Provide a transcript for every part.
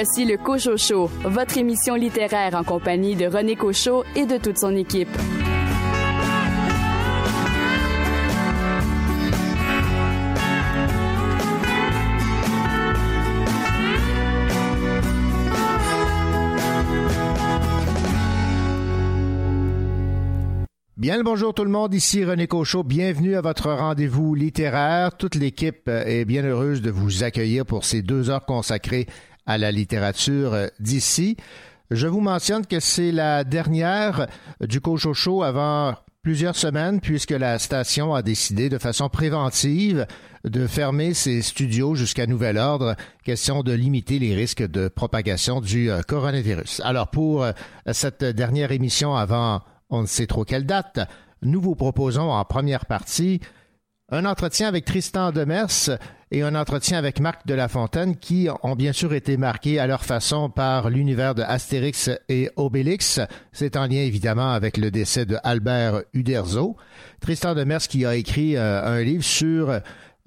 Voici le Cocho Show, votre émission littéraire en compagnie de René Cochot et de toute son équipe. Bien le bonjour tout le monde, ici René Cochot, bienvenue à votre rendez-vous littéraire. Toute l'équipe est bien heureuse de vous accueillir pour ces deux heures consacrées à la littérature d'ici. Je vous mentionne que c'est la dernière du Cochot Show avant plusieurs semaines puisque la station a décidé de façon préventive de fermer ses studios jusqu'à nouvel ordre, question de limiter les risques de propagation du euh, coronavirus. Alors pour euh, cette dernière émission avant on ne sait trop quelle date, nous vous proposons en première partie un entretien avec Tristan Demers et un entretien avec Marc de la Fontaine qui ont bien sûr été marqués à leur façon par l'univers de Astérix et Obélix. C'est en lien évidemment avec le décès de Albert Uderzo. Tristan Demers qui a écrit euh, un livre sur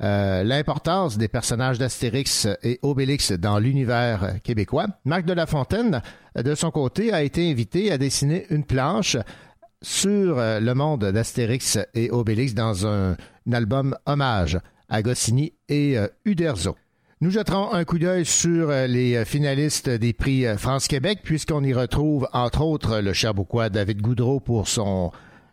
euh, l'importance des personnages d'Astérix et Obélix dans l'univers québécois. Marc de la Fontaine, de son côté, a été invité à dessiner une planche sur euh, le monde d'Astérix et Obélix dans un, album hommage à Goscinny et euh, Uderzo. Nous jetterons un coup d'œil sur euh, les finalistes des prix France-Québec, puisqu'on y retrouve entre autres le Cherbouquois David Goudreau pour son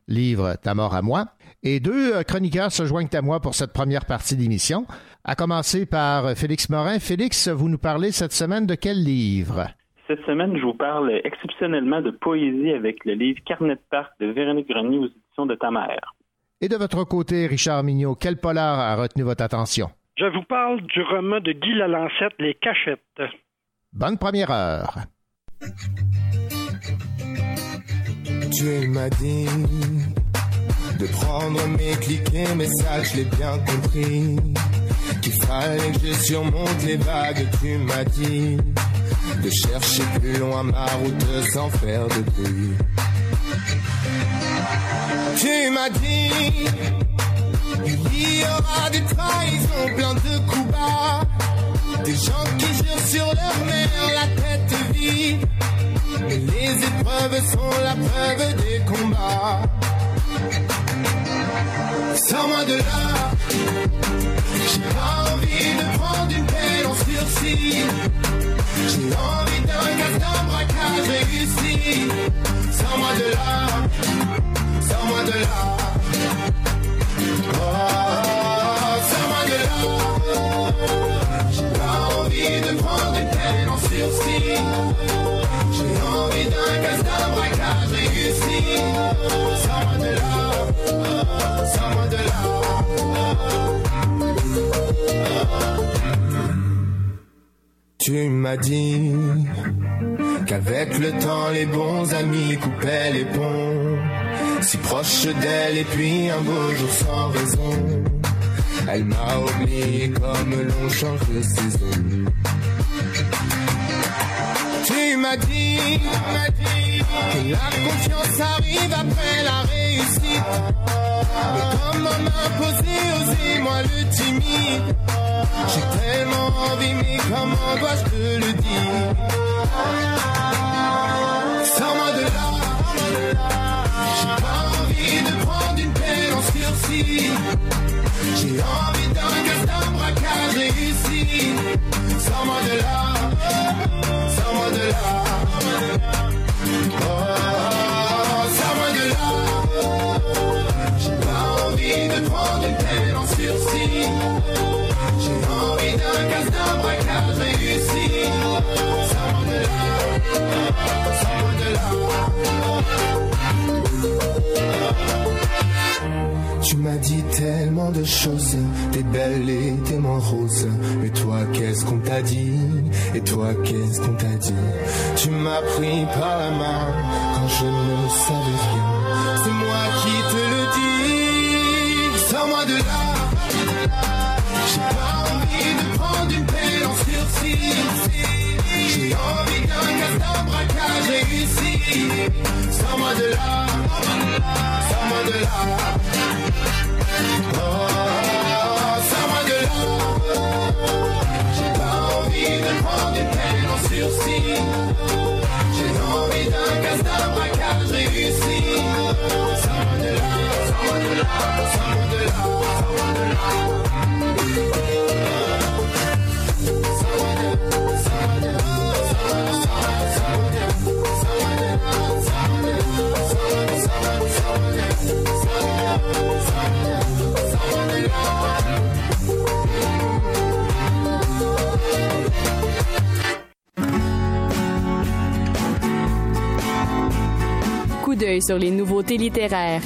livre Ta mort à moi. Et deux chroniqueurs se joignent à moi pour cette première partie d'émission, à commencer par Félix Morin. Félix, vous nous parlez cette semaine de quel livre? Cette semaine, je vous parle exceptionnellement de poésie avec le livre Carnet de parc de Véronique Grenier aux éditions de ta mère. Et de votre côté, Richard Mignot, quel polar a retenu votre attention? Je vous parle du roman de Guy Lalancette, Les Cachettes. Bonne première heure. Tu m'as dit de prendre mes clics et messages, je l'ai bien compris. Qu'il fallait que je surmonte les vagues, tu m'as dit de chercher plus loin ma route sans faire de bruit. Tu m'as dit il y aura des trahisons, plein de coups bas, des gens qui jurent sur leur mère la tête vide. Et les épreuves sont la preuve des combats. Sors-moi de là, j'ai pas envie de prendre une peine en sursis. J'ai envie d'un gaz d'un braquage réussi. Sors-moi de là, sors-moi de là. Oh, sors-moi de là. J'ai pas envie de prendre une peine en sursis. J'ai envie d'un gaz d'un braquage réussi. Sors-moi de là, sors-moi de là. Tu m'as dit qu'avec le temps les bons amis coupaient les ponts, si proche d'elle et puis un beau jour sans raison, elle m'a oublié comme l'on change de saison. Tu m'as dit, que la confiance arrive après la réussite. Mais comment m'imposer, oser moi le timide J'ai tellement envie, mais comment dois-je te le dire? Sors-moi de là, j'ai pas envie de prendre une peine en sursis. J'ai envie d'un d'un braquage réussi. Sors-moi de là, sors-moi de là. Oh, sors-moi de là. J'ai pas envie de prendre une peine en sursis. J'ai envie d'un d'un braquage réussi. Sors-moi de là, sors-moi de là. Tu m'as dit tellement de choses, t'es belle et t'es moins rose. Mais toi, qu'est-ce qu'on t'a dit? Et toi, qu'est-ce qu'on t'a dit? Tu m'as pris par la main quand je ne savais rien. C'est moi qui te le dis. Sors-moi de là. J'ai pas envie de prendre une peine en sursis. J'ai envie d'un castin braquage réussi. Sans moi de là, sans moi de là. Sans moi de là. J'ai pas envie de prendre une peine en sursis. J'ai envie d'un castin braquage réussi. Sans moi de là, sans moi de là, sans moi de là, sans moi de là. Sur les nouveautés littéraires.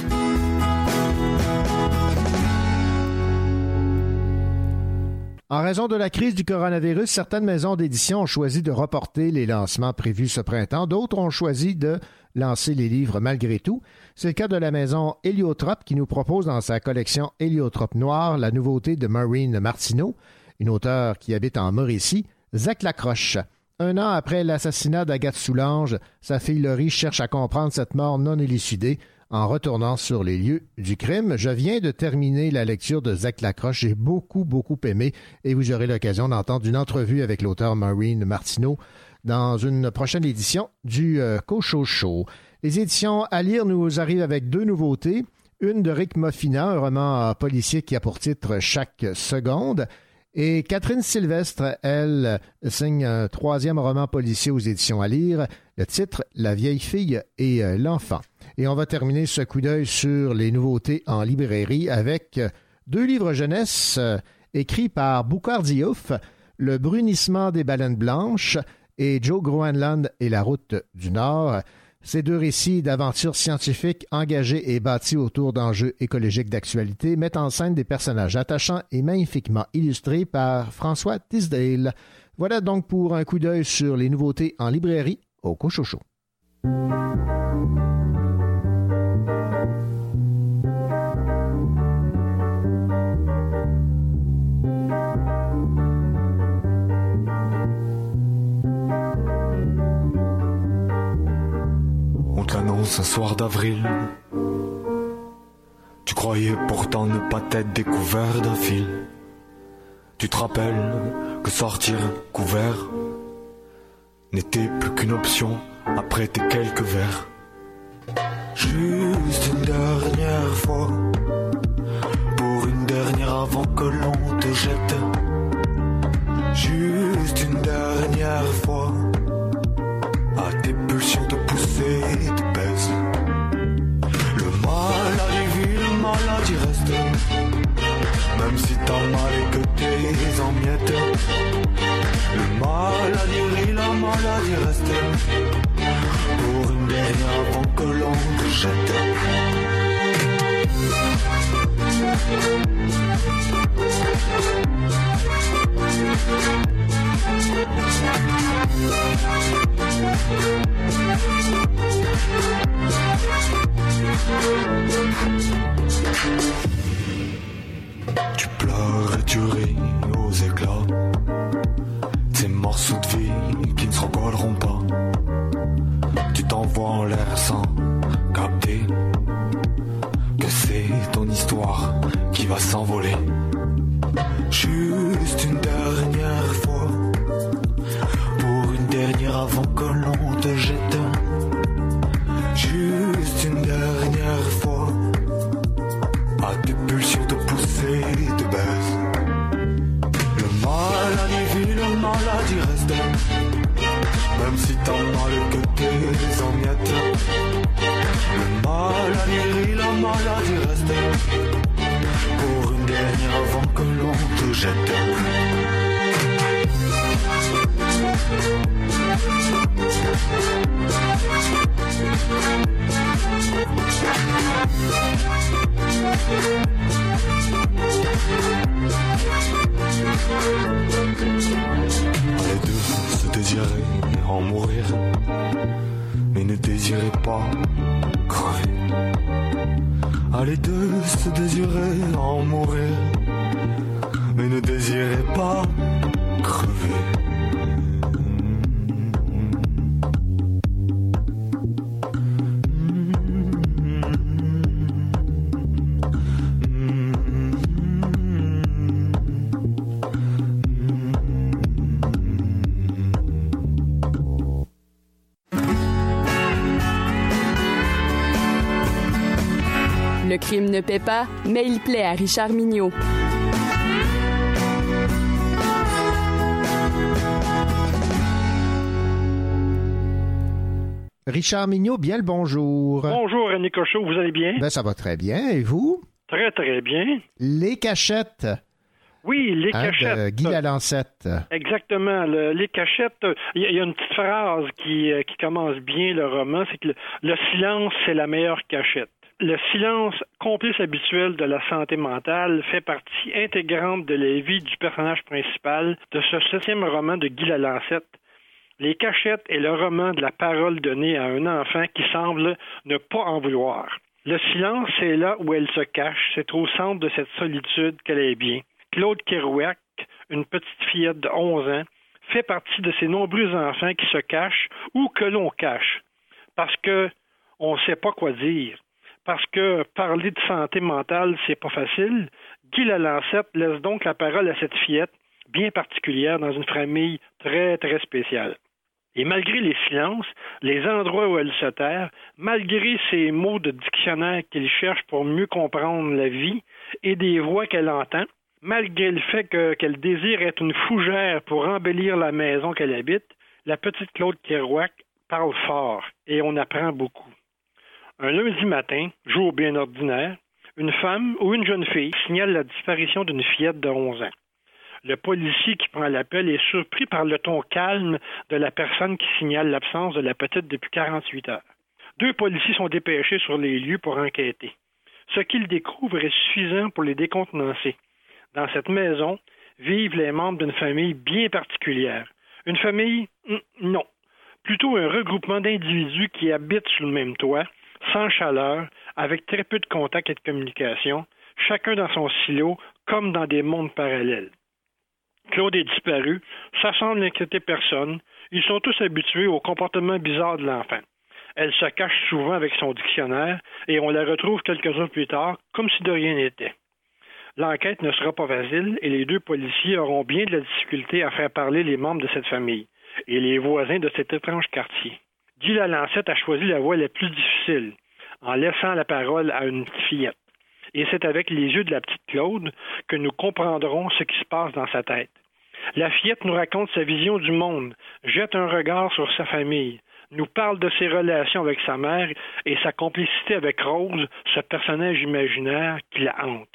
En raison de la crise du coronavirus, certaines maisons d'édition ont choisi de reporter les lancements prévus ce printemps. D'autres ont choisi de lancer les livres malgré tout. C'est le cas de la maison Héliotrope qui nous propose dans sa collection Héliotrope Noir la nouveauté de Maureen Martineau, une auteure qui habite en Mauricie, Zach Lacroche. Un an après l'assassinat d'Agathe Soulange, sa fille Laurie cherche à comprendre cette mort non élucidée en retournant sur les lieux du crime. Je viens de terminer la lecture de Zach Lacroche. J'ai beaucoup, beaucoup aimé et vous aurez l'occasion d'entendre une entrevue avec l'auteur Maureen Martineau dans une prochaine édition du euh, Cocho Show. Les éditions à lire nous arrivent avec deux nouveautés. Une de Rick Moffina, un roman policier qui a pour titre Chaque seconde, et Catherine Sylvestre, elle, signe un troisième roman policier aux éditions à lire, le titre La vieille fille et euh, l'enfant. Et on va terminer ce coup d'œil sur les nouveautés en librairie avec deux livres jeunesse euh, écrits par Boukhar Diouf, Le brunissement des baleines blanches et Joe Groenland et la route du Nord. Ces deux récits d'aventures scientifiques engagés et bâtis autour d'enjeux écologiques d'actualité mettent en scène des personnages attachants et magnifiquement illustrés par François Tisdale. Voilà donc pour un coup d'œil sur les nouveautés en librairie au Cochocho. Un soir d'avril. Tu croyais pourtant ne pas t'être découvert d'un fil. Tu te rappelles que sortir couvert n'était plus qu'une option après tes quelques verres. Juste une dernière fois, pour une dernière avant que l'on te jette. Juste une dernière fois t'es en miettes. Le maladie rit, la maladie reste. Pour une dernière avant que l'on te jette. Tu pleures et tu ris aux éclats. Ces morceaux de vie qui ne se recolleront pas. Tu t'envoies en l'air sans capter que c'est ton histoire qui va s'envoler. Juste une dernière fois, pour une dernière avant que l'on te jette. Les deux se désiraient en mourir, mais ne désiraient pas crever. Ah, les deux se désiraient en mourir, le crime ne paie pas, mais il plaît à Richard Mignot. Richard Mignot, bien le bonjour. Bonjour, René Cochot, vous allez bien? Ben, ça va très bien. Et vous? Très, très bien. Les cachettes. Oui, les hein, cachettes. De Guy Lalancette. Exactement. Le- les cachettes, il y, a- il y a une petite phrase qui, euh, qui commence bien le roman, c'est que le, le silence, c'est la meilleure cachette. Le silence, complice habituel de la santé mentale, fait partie intégrante de la vie du personnage principal de ce septième roman de Guy Lalancette. Les cachettes est le roman de la parole donnée à un enfant qui semble ne pas en vouloir. Le silence, c'est là où elle se cache, c'est au centre de cette solitude qu'elle est bien. Claude Kerouac, une petite fillette de 11 ans, fait partie de ces nombreux enfants qui se cachent ou que l'on cache parce que on ne sait pas quoi dire. Parce que parler de santé mentale, c'est pas facile. Guy Lalancette laisse donc la parole à cette fillette bien particulière dans une famille très, très spéciale. Et malgré les silences, les endroits où elle se terre, malgré ces mots de dictionnaire qu'il cherche pour mieux comprendre la vie et des voix qu'elle entend, malgré le fait que- qu'elle désire être une fougère pour embellir la maison qu'elle habite, la petite Claude Kerouac parle fort et on apprend beaucoup. Un lundi matin, jour bien ordinaire, une femme ou une jeune fille signale la disparition d'une fillette de 11 ans. Le policier qui prend l'appel est surpris par le ton calme de la personne qui signale l'absence de la petite depuis 48 heures. Deux policiers sont dépêchés sur les lieux pour enquêter. Ce qu'ils découvrent est suffisant pour les décontenancer. Dans cette maison vivent les membres d'une famille bien particulière. Une famille Non. Plutôt un regroupement d'individus qui habitent sous le même toit, sans chaleur, avec très peu de contact et de communication, chacun dans son silo, comme dans des mondes parallèles. Claude est disparu, ça semble n'inquiéter personne. Ils sont tous habitués au comportement bizarre de l'enfant. Elle se cache souvent avec son dictionnaire et on la retrouve quelques heures plus tard, comme si de rien n'était. L'enquête ne sera pas facile et les deux policiers auront bien de la difficulté à faire parler les membres de cette famille et les voisins de cet étrange quartier. Guy Lalancette a choisi la voie la plus difficile, en laissant la parole à une fillette. Et c'est avec les yeux de la petite Claude que nous comprendrons ce qui se passe dans sa tête. La fillette nous raconte sa vision du monde, jette un regard sur sa famille, nous parle de ses relations avec sa mère et sa complicité avec Rose, ce personnage imaginaire qui la hante.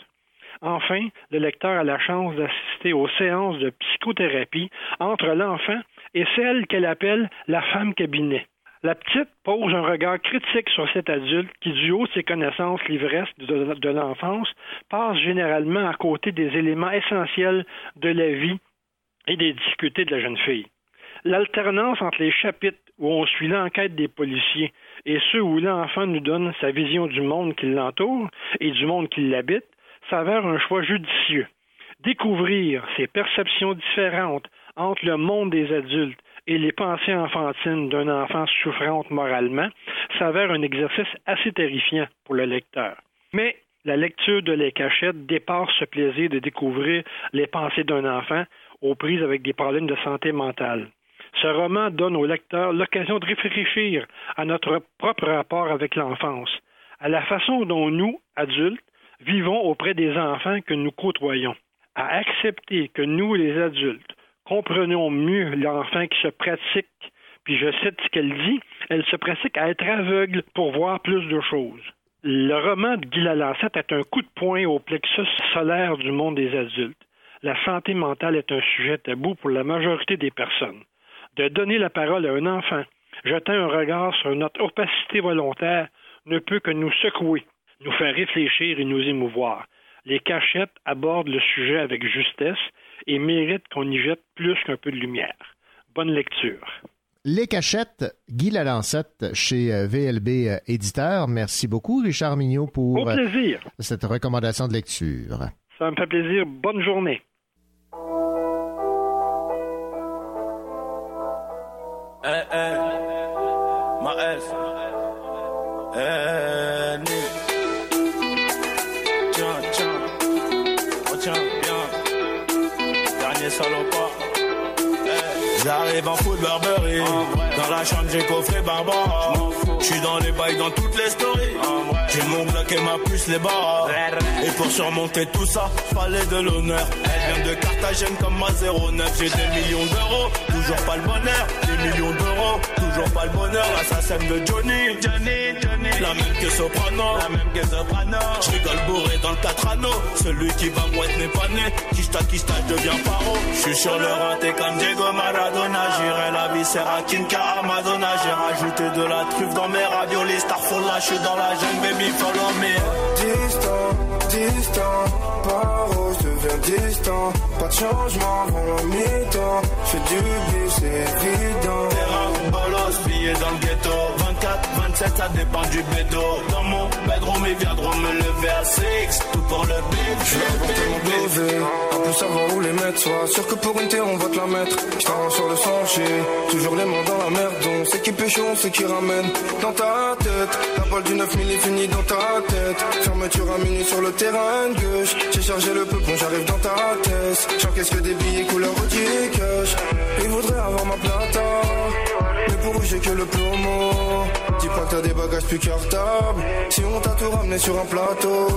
Enfin, le lecteur a la chance d'assister aux séances de psychothérapie entre l'enfant et celle qu'elle appelle la femme cabinet. La petite pose un regard critique sur cet adulte qui, du haut de ses connaissances livresques de, l'enfance, passe généralement à côté des éléments essentiels de la vie et des difficultés de la jeune fille. L'alternance entre les chapitres où on suit l'enquête des policiers et ceux où l'enfant nous donne sa vision du monde qui l'entoure et du monde qui l'habite s'avère un choix judicieux. Découvrir ces perceptions différentes entre le monde des adultes et les pensées enfantines d'un enfant souffrante moralement s'avère un exercice assez terrifiant pour le lecteur. Mais la lecture de Les Cachettes dépasse ce plaisir de découvrir les pensées d'un enfant aux prises avec des problèmes de santé mentale. Ce roman donne au lecteur l'occasion de réfléchir à notre propre rapport avec l'enfance, à la façon dont nous, adultes, vivons auprès des enfants que nous côtoyons, à accepter que nous, les adultes, comprenons mieux l'enfant qui se pratique, puis je cite ce qu'elle dit, elle se pratique à être aveugle pour voir plus de choses. Le roman de Guy Lalancette est un coup de poing au plexus solaire du monde des adultes. La santé mentale est un sujet tabou pour la majorité des personnes. De donner la parole à un enfant, jeter un regard sur notre opacité volontaire, ne peut que nous secouer, nous faire réfléchir et nous émouvoir. Les cachettes abordent le sujet avec justesse et méritent qu'on y jette plus qu'un peu de lumière. Bonne lecture. Les cachettes, Guy Lalancette chez euh, VLB euh, Éditeur. Merci beaucoup, Richard Mignot, pour Au plaisir. euh, cette recommandation de lecture. Ça me fait plaisir. Bonne journée. Hey, hey, my ass. Hey, Hey. J'arrive en foot Burberry. Dans la chambre, j'ai coffré Barbara. Je suis dans les bails dans toutes les stories. J'ai mon bloc et ma puce les barres. Et pour surmonter tout ça, fallait de l'honneur. Elle vient de Carthagène comme ma 09. J'ai des millions d'euros, toujours pas le bonheur. Des millions d'euros, toujours pas le bonheur. L'assassin de Johnny, Johnny, Johnny. La même que Soprano, la même que Soprano. Je rigole bourré dans le 4 anneaux. Celui qui va mouette n'est pas né. Kista, Kista, je deviens paro. Je suis sur le raté comme Diego Maradona. J'irai la viscera Kinka à Madonna. J'ai rajouté de la truffe dans mes raviolis. Starfall, je suis dans la jungle, baby, follow me. Distant, distant, paro, je deviens distant. Pas de changement avant la mi-temps. Fais du bis, c'est évident. Terrain, bolos, billets dans le ghetto. 24, 27, ça dépend du bédo. Dans mon bedroom, ils viendront me lever à 6. Tout pour le beat. Je vais apporter mon PV, en plus savoir où les mettre. Sois sûr que pour une terre on va te la mettre. J't'arrange sur le sentier, toujours les mains dans la merde. On sait qui pêche, on sait qui ramène. Dans ta tête, la balle du 9000 est finie dans ta tête. Fermeture à minuit sur le terrain gauche. J'ai chargé le peu, bon j'arrive dans ta tête. J'encaisse que des billets couleur Audi cash? Ils voudraient avoir ma plata. Mais pour eux j'ai que le plomo Dis pas que t'as des bagages plus cartables. Si on t'a tout ramené sur un plateau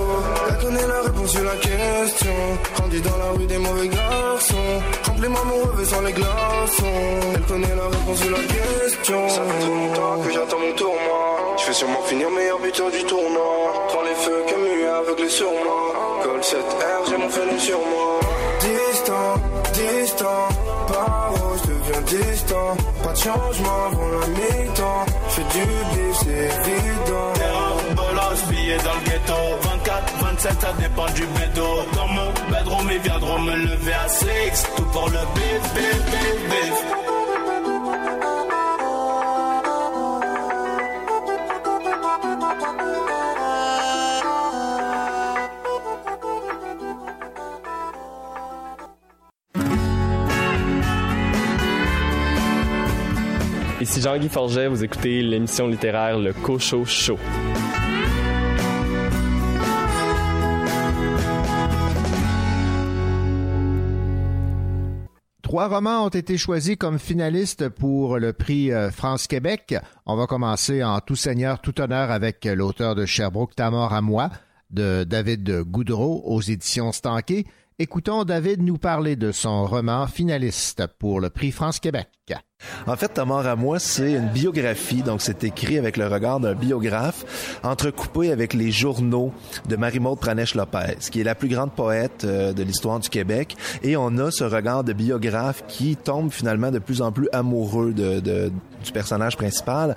Elle connaît la réponse sur la question. Grandi dans la rue des mauvais garçons. Remplis-moi mon rêve sans les glaçons. Elle connaît la réponse sur la question. Ça fait trop longtemps que j'attends mon tour moi Je vais sûrement finir meilleur buteur du tournoi. Prends les feux Camus aveuglé sur moi. Col 7R j'ai mon fenêtre sur moi. Distant, distant, paro, je deviens distant. Pas de changement avant la mi-temps. Fais du bif, c'est évident. Terrain, bolos, billets dans le ghetto. 24, 27, ça dépend du bédo. Dans mon bedroom, ils viendront me lever à 6. Tout pour le bif, bif, bif, bif. Ici Jean-Guy Forget, vous écoutez l'émission littéraire Le Cocho Show. Trois romans ont été choisis comme finalistes pour le prix euh, France-Québec. On va commencer en tout seigneur, tout honneur avec l'auteur de Sherbrooke, Ta mort à moi, de David Goudreau aux éditions Stanquet. Écoutons David nous parler de son roman finaliste pour le prix France-Québec. En fait, Ta mort à moi, c'est une biographie, donc c'est écrit avec le regard d'un biographe, entrecoupé avec les journaux de Marie-Maude Pranèche-Lopez, qui est la plus grande poète euh, de l'histoire du Québec. Et on a ce regard de biographe qui tombe finalement de plus en plus amoureux du personnage principal.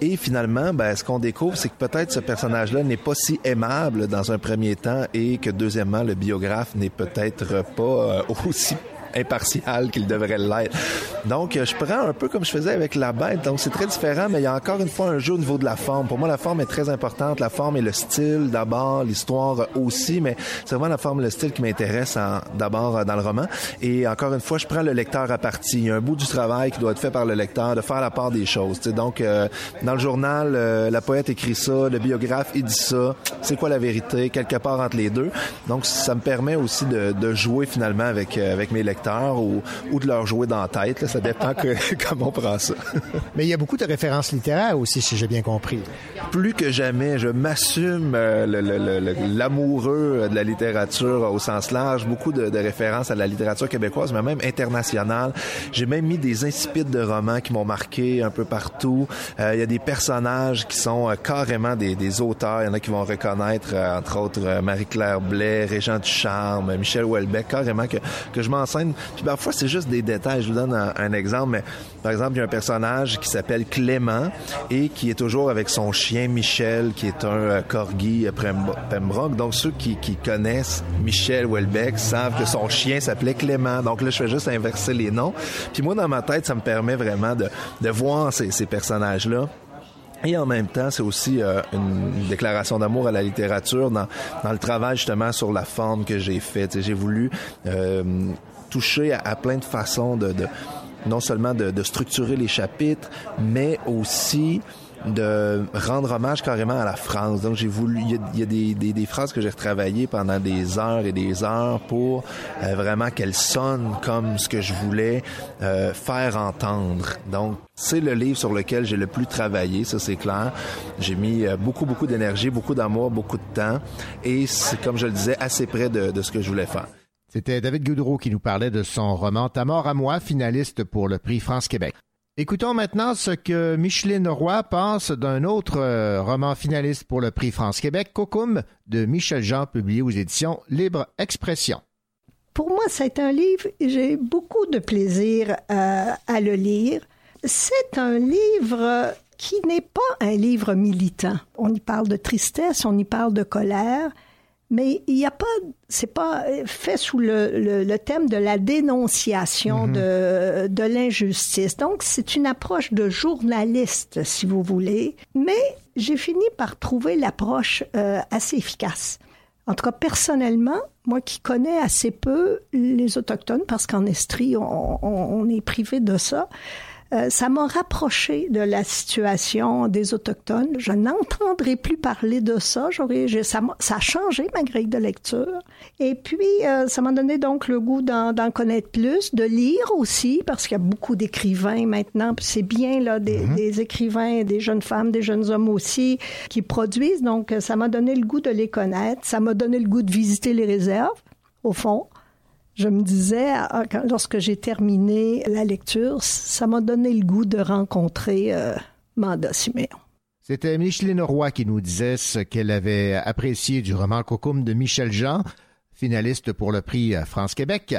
Et finalement, ben, ce qu'on découvre, c'est que peut-être ce personnage-là n'est pas si aimable dans un premier temps et que deuxièmement, le biographe n'est peut-être pas euh, aussi impartial qu'il devrait l'être. Donc, euh, je prends un peu comme je faisais avec la bête. Donc, c'est très différent, mais il y a encore une fois un jeu au niveau de la forme. Pour moi, la forme est très importante. La forme et le style, d'abord, l'histoire aussi, mais c'est vraiment la forme et le style qui m'intéresse d'abord euh, dans le roman. Et encore une fois, je prends le lecteur à partie. Il y a un bout du travail qui doit être fait par le lecteur, de faire la part des choses. T'sais. Donc, euh, dans le journal, euh, la poète écrit ça, le biographe, il dit ça. C'est quoi la vérité? Quelque part entre les deux. Donc, ça me permet aussi de, de jouer finalement avec, avec mes lecteurs ou, ou de leur jouer dans la tête. Là. Ça dépend que, comment on prend ça. Mais il y a beaucoup de références littéraires aussi, si j'ai bien compris. Plus que jamais, je m'assume euh, l'amoureux de la littérature au sens large. Beaucoup de, de, références à la littérature québécoise, mais même internationale. J'ai même mis des incipides de romans qui m'ont marqué un peu partout. Euh, il y a des personnages qui sont euh, carrément des, des, auteurs. Il y en a qui vont reconnaître, euh, entre autres, Marie-Claire Blais, Régent Ducharme, Michel Houellebecq, carrément que, que je m'enseigne. Puis parfois, c'est juste des détails. Je vous donne un, exemple, mais par exemple, il y a un personnage qui s'appelle Clément et qui est toujours avec son chien Michel, qui est un euh, corgi Pembroke. Donc, ceux qui, connaissent Michel Houellebecq savent que son chien s'appelait Clément. Donc là, je fais juste inverser les noms. Puis moi, dans ma tête, ça me permet vraiment de, voir ces, personnages-là. Et en même temps, c'est aussi euh, une déclaration d'amour à la littérature dans, dans le travail justement sur la forme que j'ai fait. J'ai voulu euh, toucher à, plein de façons de, de non seulement de, de, structurer les chapitres, mais aussi de rendre hommage carrément à la France. Donc j'ai voulu, il y a, il y a des, des, des, phrases que j'ai retravaillées pendant des heures et des heures pour euh, vraiment qu'elles sonnent comme ce que je voulais euh, faire entendre. Donc c'est le livre sur lequel j'ai le plus travaillé, ça c'est clair. J'ai mis euh, beaucoup beaucoup d'énergie, beaucoup d'amour, beaucoup de temps, et c'est comme je le disais assez près de, de ce que je voulais faire. C'était David Goudreau qui nous parlait de son roman Ta mort à moi, finaliste pour le prix France-Québec. Écoutons maintenant ce que Micheline Roy pense d'un autre euh, roman finaliste pour le prix France-Québec, Cocum, de Michel Jean, publié aux éditions Libre Expression. Pour moi, c'est un livre, j'ai beaucoup de plaisir à, à le lire. C'est un livre qui n'est pas un livre militant. On y parle de tristesse, on y parle de colère, mais il n'y a pas, c'est pas fait sous le, le, le, thème de la dénonciation -hmm. de, de l'injustice. Donc, c'est une approche de journaliste, si vous voulez. Mais j'ai fini par trouver l'approche euh, assez efficace. En tout cas, personnellement, moi qui connais assez peu les Autochtones, parce qu'en Estrie, on, on, on, est privé de ça, euh, ça m'a rapproché de la situation des Autochtones. Je n'entendrai plus parler de ça. J'aurais, ça, ça, a changé ma grille de lecture. Et puis, euh, ça m'a donné donc le goût d'en connaître plus, de lire aussi, parce qu'il y a beaucoup d'écrivains maintenant. C'est bien, là, des, mm -hmm. des, écrivains, des jeunes femmes, des jeunes hommes aussi, qui produisent. Donc, ça m'a donné le goût de les connaître. Ça m'a donné le goût de visiter les réserves, au fond je me disais, lorsque j'ai terminé la lecture, ça m'a donné le goût de rencontrer euh, Manda Siméon. C'était Micheline Roy qui nous disait ce qu'elle avait apprécié du roman Cocum de Michel Jean, finaliste pour le prix France-Québec.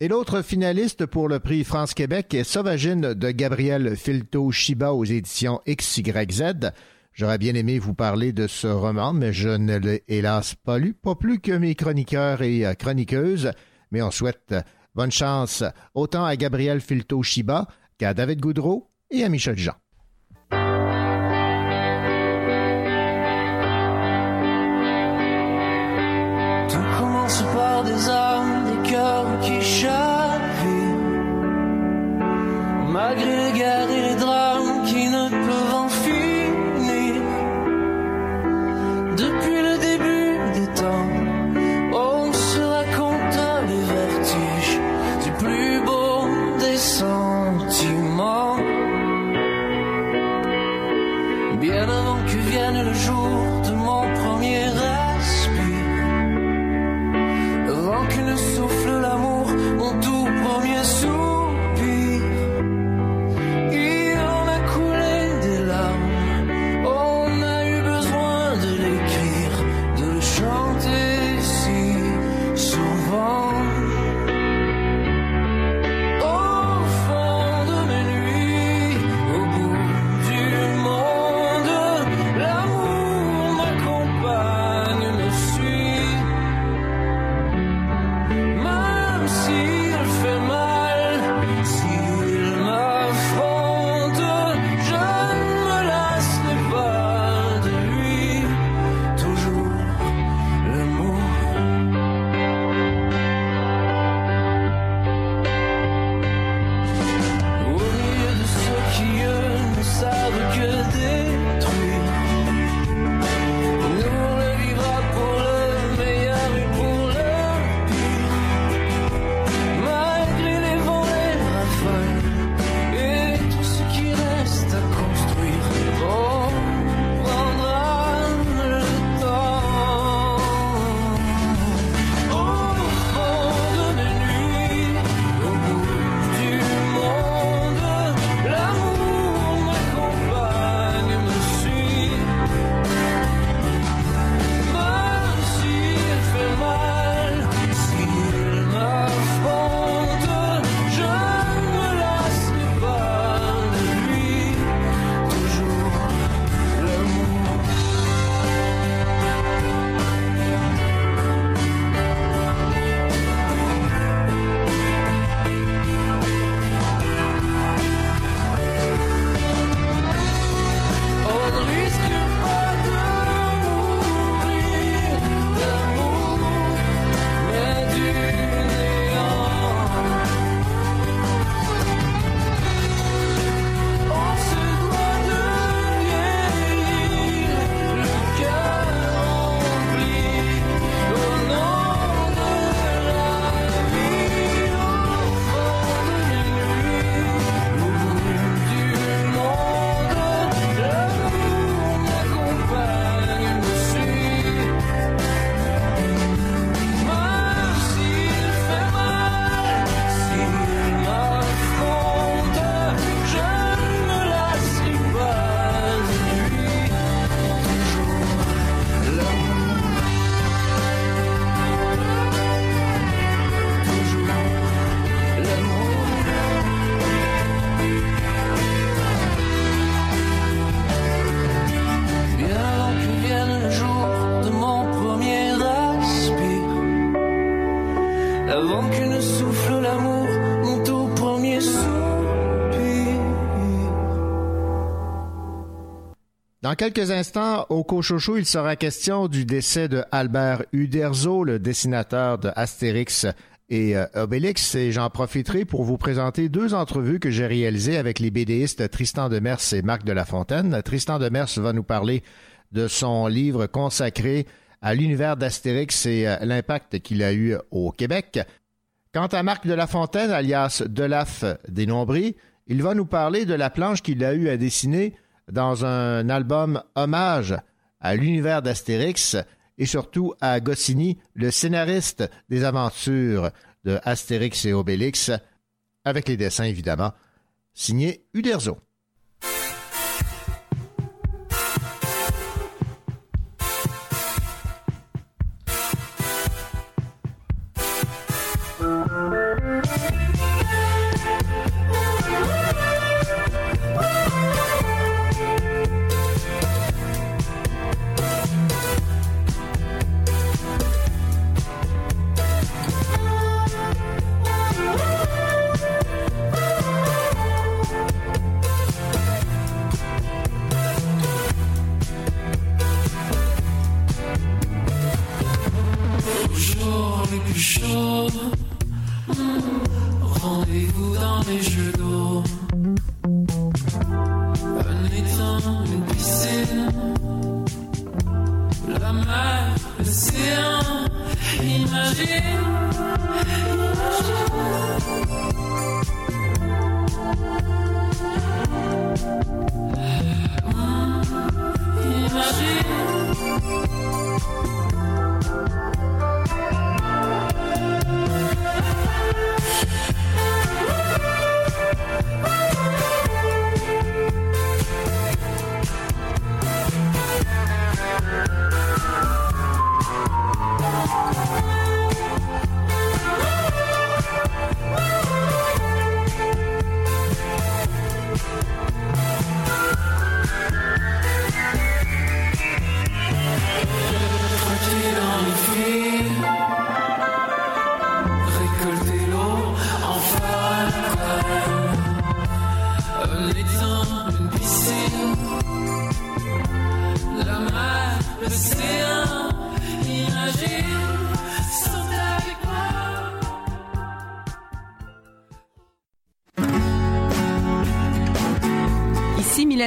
Et l'autre finaliste pour le prix France-Québec est Sauvagine de Gabriel Filto-Shiba aux éditions XYZ. J'aurais bien aimé vous parler de ce roman, mais je ne l'ai hélas pas lu, pas plus que mes chroniqueurs et chroniqueuses mais on souhaite bonne chance autant à Gabriel Filto-Shiba qu'à David Goudreau et à Michel Jean. Le jour de mon premier respire, avant que ne souffle l'amour, mon tout premier soupir. Dans quelques instants, au Cochocho, il sera question du décès de Albert Uderzo, le dessinateur de Astérix et euh, Obélix, et j'en profiterai pour vous présenter deux entrevues que j'ai réalisées avec les BDistes Tristan Demers et Marc de la Fontaine. Tristan Demers va nous parler de son livre consacré à l'univers d'Astérix et euh, l'impact qu'il a eu au Québec. Quant à Marc de la Fontaine, alias Delaf des il va nous parler de la planche qu'il a eu à dessiner dans un album hommage à l'univers d'Astérix et surtout à Goscinny, le scénariste des aventures de Astérix et Obélix, avec les dessins évidemment, signé Uderzo.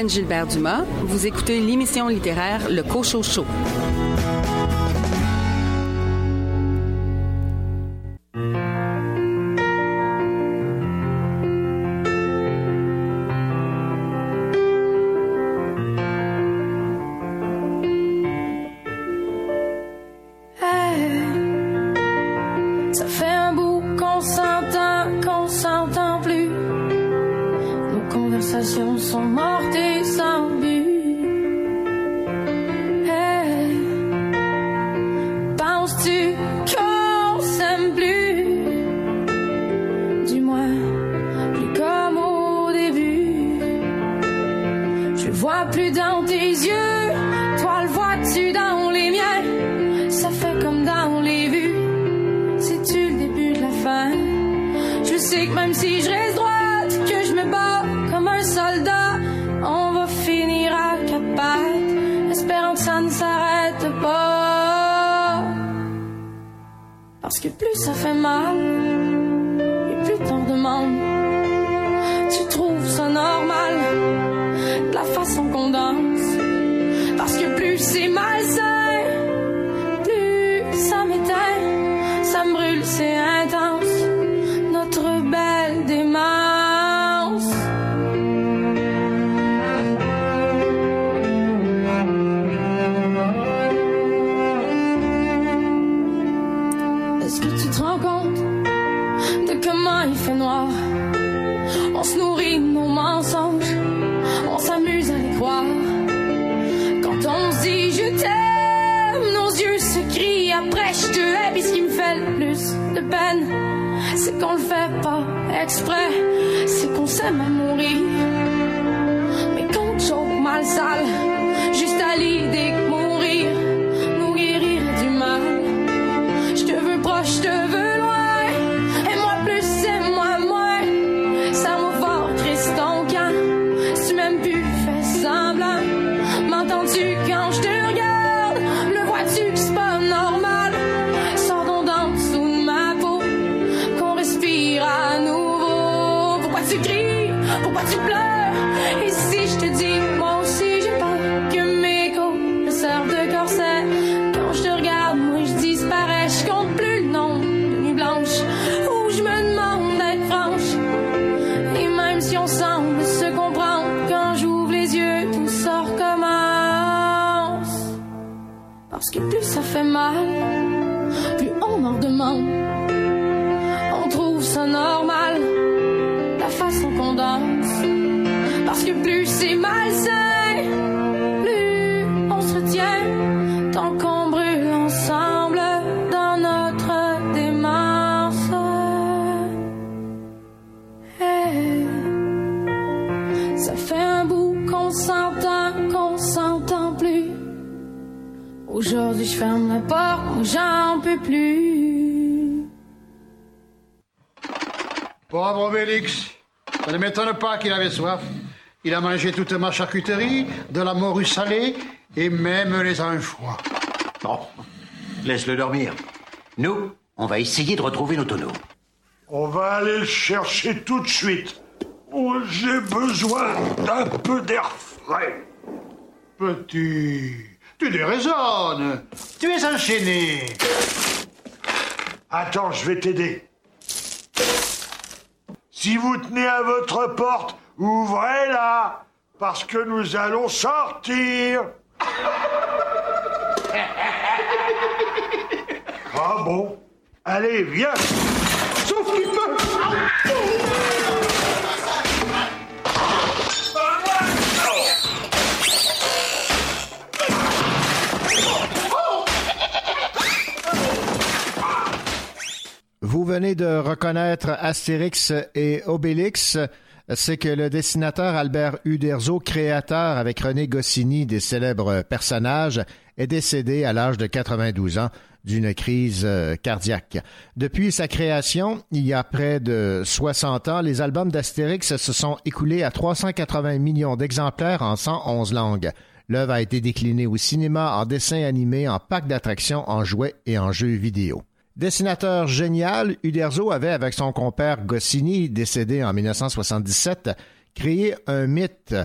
Gilbert Dumas. Vous écoutez l'émission littéraire Le Cochot qu'il avait soif. Il a mangé toute ma charcuterie, de la morue salée et même les anchois. Bon, laisse-le dormir. Nous, on va essayer de retrouver nos tonneaux. On va aller le chercher tout de suite. Oh, J'ai besoin d'un peu d'air frais. Petit, tu déraisonnes. Tu es enchaîné. Attends, je vais t'aider. Si vous tenez à votre porte, ouvrez-la, parce que nous allons sortir. Ah bon? Allez, viens Sauf qu'il peut Vous venez de reconnaître Astérix et Obélix. C'est que le dessinateur Albert Uderzo, créateur avec René Goscinny des célèbres personnages, est décédé à l'âge de 92 ans d'une crise euh, cardiaque. Depuis sa création, il y a près de 60 ans, les albums d'Astérix se sont écoulés à 380 millions d'exemplaires en 111 langues. L'œuvre a été déclinée au cinéma, en dessin animé, en parc d'attractions, en jouets et en jeux vidéo. Dessinateur génial, Uderzo avait, avec son compère Goscinny, décédé en 1977, créé un mythe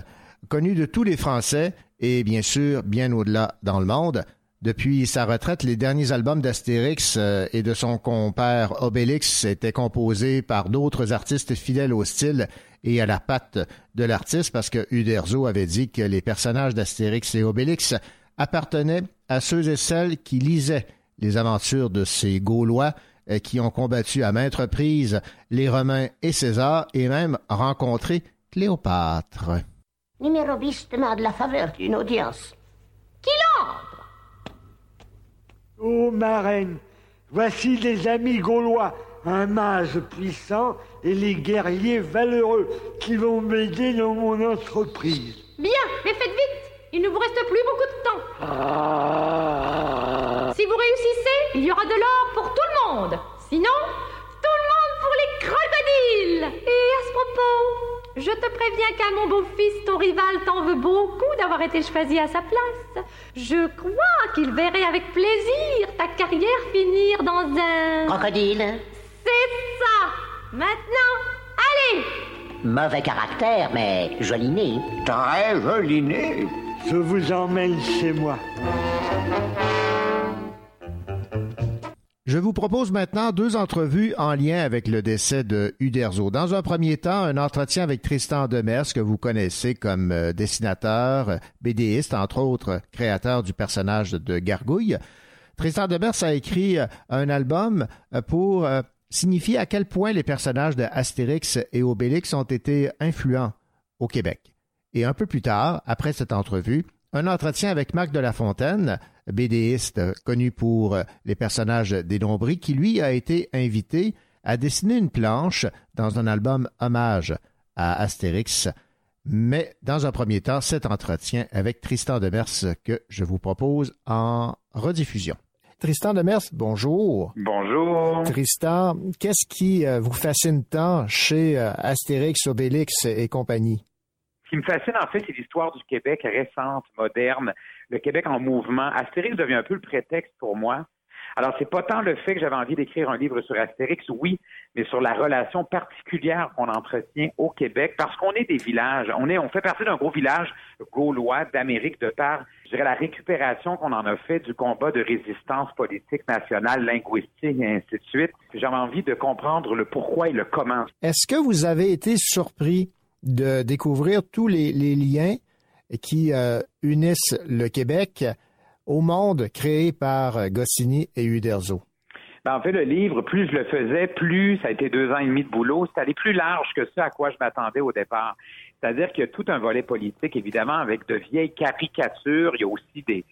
connu de tous les Français et bien sûr bien au-delà dans le monde. Depuis sa retraite, les derniers albums d'Astérix euh, et de son compère Obélix étaient composés par d'autres artistes fidèles au style et à la patte de l'artiste parce que Uderzo avait dit que les personnages d'Astérix et Obélix appartenaient à ceux et celles qui lisaient les aventures de ces Gaulois euh, qui ont combattu à maintes reprises les Romains et César et même rencontré Cléopâtre. Numéro bis demande la faveur d'une audience. Qui l'entre Ô marraine, voici les amis gaulois, un mage puissant et les guerriers valeureux qui vont m'aider dans mon entreprise. Bien, mais faites vite Il ne vous reste plus beaucoup de temps. Si vous réussissez, il y aura de l'or pour tout le monde. Sinon, tout le monde pour les crocodiles. Et à ce propos, je te préviens qu'à mon beau-fils, ton rival t'en veut beaucoup d'avoir été choisi à sa place. Je crois qu'il verrait avec plaisir ta carrière finir dans un... Crocodile C'est ça Maintenant, allez Mauvais caractère, mais joli nez. Très joli nez. Je vous emmène chez moi. Je vous propose maintenant deux entrevues en lien avec le décès de Uderzo. Dans un premier temps, un entretien avec Tristan Demers, que vous connaissez comme euh, dessinateur, BDiste, entre autres créateur du personnage de Gargouille. Tristan Demers a écrit euh, un album euh, pour signifier à quel point les personnages de Astérix et Obélix ont été influents au Québec. Et un peu plus tard, après cette entrevue, un entretien avec Marc de la Fontaine, BDiste connu pour les personnages des Nombris, qui lui a été invité à dessiner une planche dans un album hommage à Astérix. Mais dans un premier temps, cet entretien avec Tristan Demers que je vous propose en rediffusion. Tristan Demers, bonjour. Bonjour. Tristan, qu'est-ce qui euh, vous fascine tant chez euh, Astérix, Obélix et compagnie? Qui me fascine, en fait, c'est l'histoire du Québec récente, moderne, le Québec en mouvement. Astérix devient un peu le prétexte pour moi. Alors, c'est pas tant le fait que j'avais envie d'écrire un livre sur Astérix, oui, mais sur la relation particulière qu'on entretient au Québec, parce qu'on est des villages. On est, on fait partie d'un gros village gaulois d'Amérique de par, je dirais, la récupération qu'on en a fait du combat de résistance politique nationale, linguistique et ainsi de suite. J'avais envie de comprendre le pourquoi et le comment. Est-ce que vous avez été surpris de découvrir tous les, liens qui euh, unissent le Québec au monde créé par Goscinny et Uderzo? Ben, en fait, le livre, plus je le faisais, plus ça a été deux ans et demi de boulot. C'est plus large que ce à quoi je m'attendais au départ. C'est-à-dire qu'il y a tout un volet politique, évidemment, avec de vieilles caricatures. Il y a aussi des,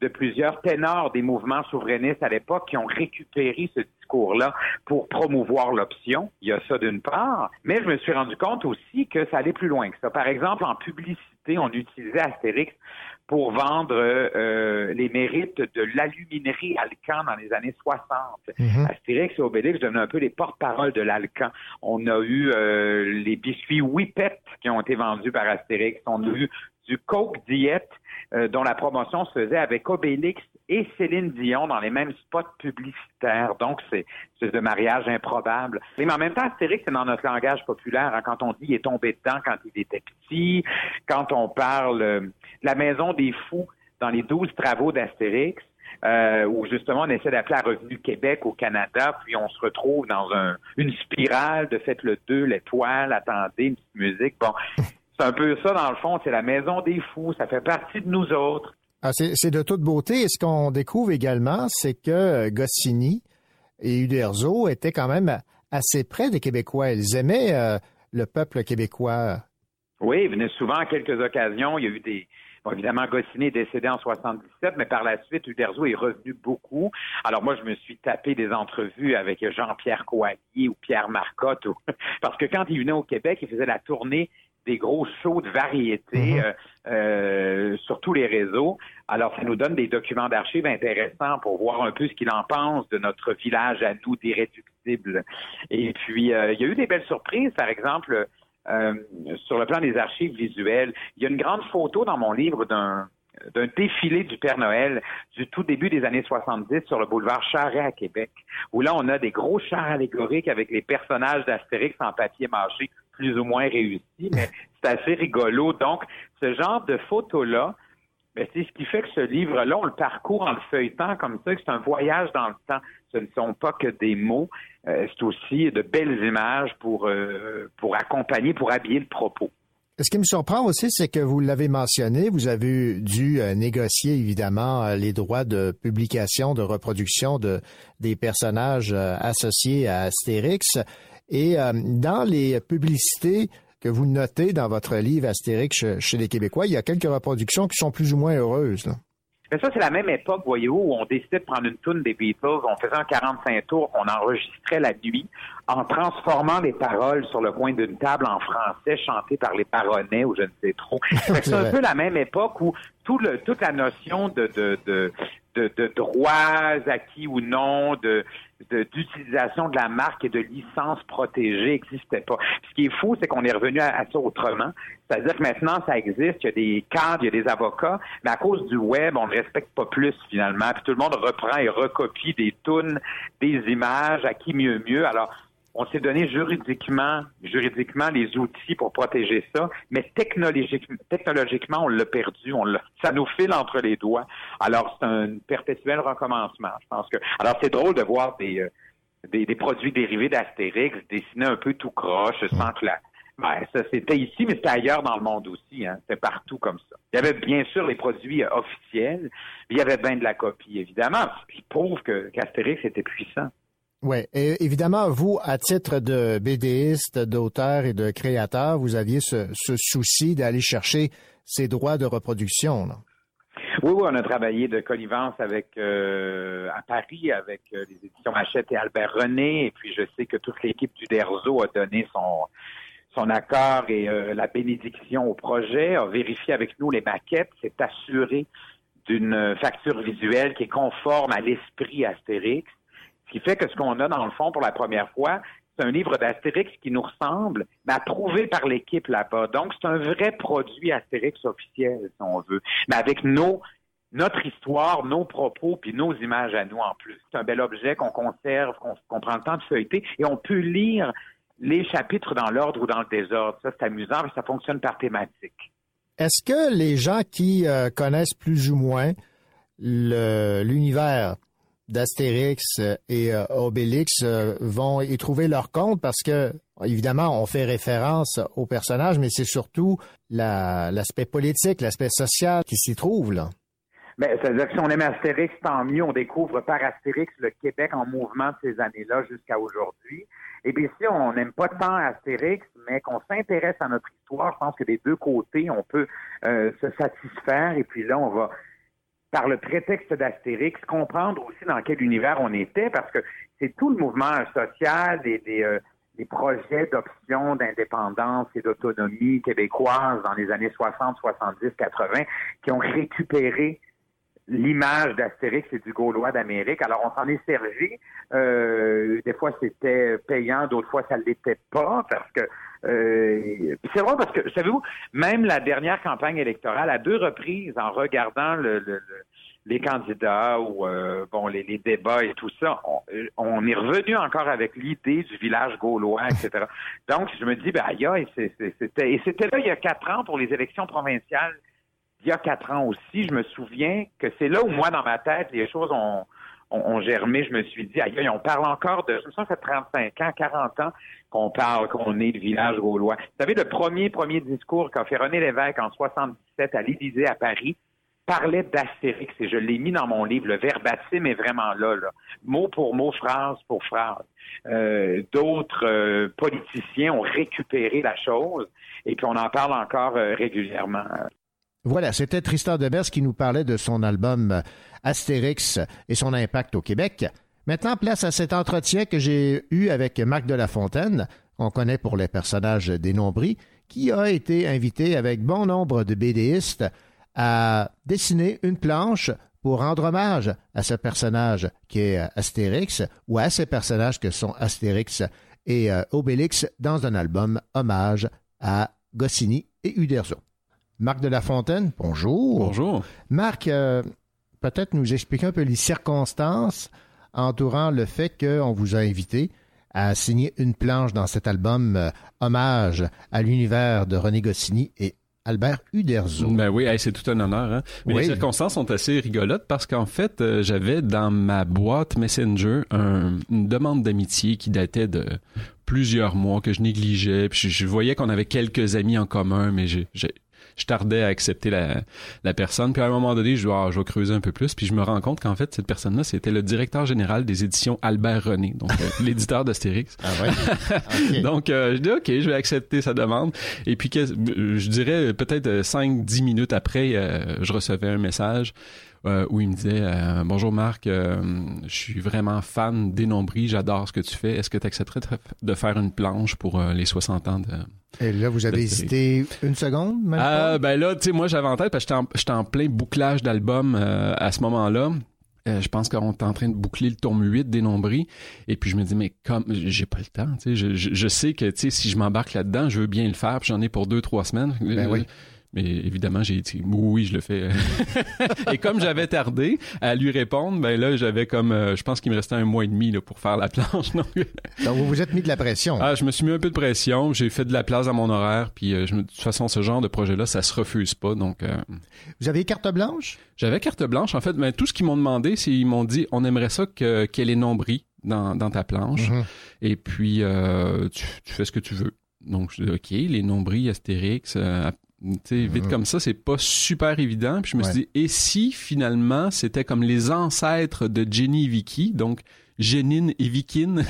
de plusieurs ténors des mouvements souverainistes à l'époque qui ont récupéré ce discours-là pour promouvoir l'option. Il y a ça d'une part, mais je me suis rendu compte aussi que ça allait plus loin que ça. Par exemple, en publicité, on utilisait Astérix pour vendre euh, les mérites de l'aluminerie Alcan dans les années 60. Mhm. Astérix et Obélix devenaient un peu les porte-parole de l'Alcan. On a eu euh, les biscuits Whippet qui ont été vendus par Astérix. On a eu du Coke Diet euh, dont la promotion se faisait avec Obélix et Céline Dion dans les mêmes spots publicitaires. Donc, c'est de mariage improbable. Mais en même temps, Astérix, c'est dans notre langage populaire. hein, quand on dit il est tombé dedans quand il était petit, quand on parle euh, la maison des fous dans les douze travaux d'Astérix, euh, où justement on essaie d'appeler à Revenu Québec au Canada, puis on se retrouve dans un, une spirale de faites le 2, l'étoile, attendez, une petite musique. Bon, c'est un peu ça dans le fond, c'est la maison des fous, ça fait partie de nous autres. Ah, c'est de toute beauté. Et ce qu'on découvre également, c'est que euh, Goscinny et Uderzo étaient quand même assez près des Québécois. Ils aimaient euh, le peuple québécois. Oui, il venait souvent à quelques occasions. Il y a eu des. Bon, évidemment, Goscinny est décédé en 77, mais par la suite, Uderzo est revenu beaucoup. Alors moi, je me suis tapé des entrevues avec Jean-Pierre Coallier ou Pierre Marcotte, ou- parce que quand il venait au Québec, il faisait la tournée des gros shows de variété euh, euh, sur tous les réseaux. Alors, ça nous donne des documents d'archives intéressants pour voir un peu ce qu'il en pense de notre village à nous d'irréductibles. Et puis, euh, il y a eu des belles surprises, par exemple, sur le plan des archives visuelles. Il y a une grande photo dans mon livre d'un d'un défilé du Père Noël du tout début des années 70 sur le boulevard Charret à Québec, où là, on a des gros chars allégoriques avec les personnages d'Astérix en papier mâché plus ou moins réussis, mais c'est assez rigolo. Donc, ce genre de photos-là, ben, c'est ce qui fait que ce livre-là, on le parcourt en le feuilletant comme ça, que c'est un voyage dans le temps. Ce ne sont pas que des mots, euh, c'est aussi de belles images pour, euh, pour accompagner, pour habiller le propos. Ce qui me surprend aussi, c'est que vous l'avez mentionné, vous avez dû euh, négocier évidemment les droits de publication, de reproduction de des personnages associés à Astérix. Et euh, dans les publicités que vous notez dans votre livre Astérix chez, les Québécois, il y a quelques reproductions qui sont plus ou moins heureuses. là. Mais ça, c'est la même époque, voyez-vous, où on décidait de prendre une toune des Beatles, on faisait un 45 tours qu'on enregistrait la nuit en transformant les paroles sur le coin d'une table en français chantées par les paronnets ou je ne sais trop. C'est un peu la même époque où tout le, toute la notion de, de, de, de, droits acquis ou non, de d'utilisation de, la marque et de licence protégée n'existait pas. Ce qui est fou, c'est qu'on est revenu à, à ça autrement. C'est-à-dire que maintenant, ça existe, il y a des cadres, il y a des avocats, mais à cause du web, on ne respecte pas plus finalement. Puis tout le monde reprend et recopie des tunes, des images, à qui mieux mieux. Alors, on s'est donné juridiquement, juridiquement les outils pour protéger ça, mais technologiquement, technologiquement on l'a perdu, on l'a, ça nous file entre les doigts. Alors c'est un perpétuel recommencement. Je pense que, alors c'est drôle de voir des, euh, des, produits dérivés d'Astérix dessinés un peu tout croche, sans que la, ben, ça c'était ici, mais c'était ailleurs dans le monde aussi. Hein. C'était partout comme ça. Il y avait bien sûr les produits euh, officiels, mais il y avait bien de la copie évidemment, ce qui prouve que qu'Astérix était puissant. Oui, évidemment, vous, à titre de BDiste, d'auteur et de créateur, vous aviez ce, souci d'aller chercher ces droits de reproduction. Oui, oui, on a travaillé de connivence avec euh, à Paris avec euh, les éditions Hachette et Albert René, et puis je sais que toute l'équipe du DERZO a donné son son accord et euh, la bénédiction au projet, a vérifié avec nous les maquettes, s'est assuré d'une facture visuelle qui est conforme à l'esprit Astérix, ce qui fait que ce qu'on a dans le fond pour la première fois, c'est un livre d'Astérix qui nous ressemble, mais approuvé par l'équipe là-bas. Donc, c'est un vrai produit Astérix officiel, si on veut, mais avec nos notre histoire, nos propos, puis nos images à nous en plus. C'est un bel objet qu'on conserve, qu'on prend le temps de feuilleter, et on peut lire les chapitres dans l'ordre ou dans le désordre. Ça, c'est amusant, mais ça fonctionne par thématique. Est-ce que les gens qui euh, connaissent plus ou moins l'univers d'Astérix et euh, Obélix euh, vont y trouver leur compte parce que, évidemment, on fait référence aux personnages, mais c'est surtout la- l'aspect politique, l'aspect social qui s'y trouve, là. Mais c'est-à-dire que si on aime Astérix, tant mieux. On découvre par Astérix le Québec en mouvement de ces années-là jusqu'à aujourd'hui. Et bien si on n'aime pas tant Astérix, mais qu'on s'intéresse à notre histoire, je pense que des deux côtés, on peut euh, se satisfaire. Et puis là, on va, par le prétexte d'Astérix, comprendre aussi dans quel univers on était, parce que c'est tout le mouvement social des, des, euh, des projets d'option d'indépendance et d'autonomie québécoise dans les années 60, 70, 80 qui ont récupéré l'image d'Astérix et du Gaulois d'Amérique. Alors, on s'en est servi. Euh, des fois, c'était payant, d'autres fois, ça ne l'était pas, parce que euh, c'est vrai parce que, savez-vous, même la dernière campagne électorale, à deux reprises, en regardant le, le, le les candidats ou euh, bon les, les, débats et tout ça, on, on est revenu encore avec l'idée du village gaulois, etc. Donc je me dis, ben aïe, c'était et c'était là il y a quatre ans pour les élections provinciales. Il y a quatre ans aussi, je me souviens que c'est là où moi dans ma tête les choses ont, ont, ont germé. Je me suis dit, aïe, on parle encore de, je me ça fait 35 ans, 40 ans qu'on parle, qu'on est le village gaulois. Vous savez, le premier premier discours qu'a fait René Lévesque en 77 à l'Élysée à Paris, parlait d'Astérix et je l'ai mis dans mon livre. Le verbatim est vraiment là, là. mot pour mot, phrase pour phrase. Euh, D'autres euh, politiciens ont récupéré la chose et puis on en parle encore euh, régulièrement. Voilà, c'était Tristan Debers qui nous parlait de son album Astérix et son impact au Québec. Maintenant, place à cet entretien que j'ai eu avec Marc de la Fontaine, on connaît pour les personnages des qui a été invité avec bon nombre de BDistes à dessiner une planche pour rendre hommage à ce personnage qui est Astérix ou à ces personnages que sont Astérix et euh, Obélix dans un album hommage à Goscinny et Uderzo. Marc de la Fontaine, bonjour. Bonjour. Marc, euh, peut-être nous expliquer un peu les circonstances entourant le fait qu'on vous a invité à signer une planche dans cet album euh, hommage à l'univers de René Goscinny et Albert Uderzo. Ben oui, c'est tout un honneur. Hein? Mais Oui. les circonstances sont assez rigolotes parce qu'en fait, euh, j'avais dans ma boîte Messenger un- une demande d'amitié qui datait de plusieurs mois que je négligeais. Puis je, je voyais qu'on avait quelques amis en commun, mais j'ai- je tardais à accepter la, la personne. Puis à un moment donné, je dis, Ah, je vais creuser un peu plus. Puis je me rends compte qu'en fait, cette personne-là, c'était le directeur général des éditions Albert René, donc euh, l'éditeur d'Astérix. Ah ouais? donc, euh, je dis, OK, je vais accepter sa demande. Et puis, que- je dirais peut-être 5-10 minutes après, euh, je recevais un message euh, où il me disait euh, Bonjour Marc, euh, je suis vraiment fan des nombris, j'adore ce que tu fais. Est-ce que tu accepterais de- faire une planche pour euh, les 60 ans de, Et là, vous avez hésité une seconde, même euh, ben là, tu sais, moi j'avais en tête parce que j'étais en, plein bouclage d'album euh, à ce moment-là. Euh, je pense qu'on est en train de boucler le tome 8 des nombris. Et puis je me dis, mais comme j'ai pas le temps, tu sais, je, je, je sais que tu sais, si je m'embarque là-dedans, je veux bien le faire, puis j'en ai pour deux, trois semaines. Ben oui. Mais évidemment, j'ai dit oui, je le fais. et comme j'avais tardé à lui répondre, ben là, j'avais comme, euh, je pense qu'il me restait un mois et demi là, pour faire la planche. Donc, Donc, vous vous êtes mis de la pression. ah, je me suis mis un peu de pression, j'ai fait de la place à mon horaire, puis euh, je me- de toute façon, ce genre de projet-là, ça se refuse pas, donc... euh, Vous avez carte blanche? J'avais carte blanche, en fait, mais tout ce qu'ils m'ont demandé, c'est ils m'ont dit, on aimerait ça que qu'elle ait nombris dans, dans ta planche, Mhm. et puis euh, tu, tu fais ce que tu veux. Donc, je dis, OK, les nombris, Astérix, euh, sais, vite comme ça, c'est pas super évident. Puis je me suis dit, et si finalement c'était comme les ancêtres de Jenny et Vicky, donc Jénine et Vikine,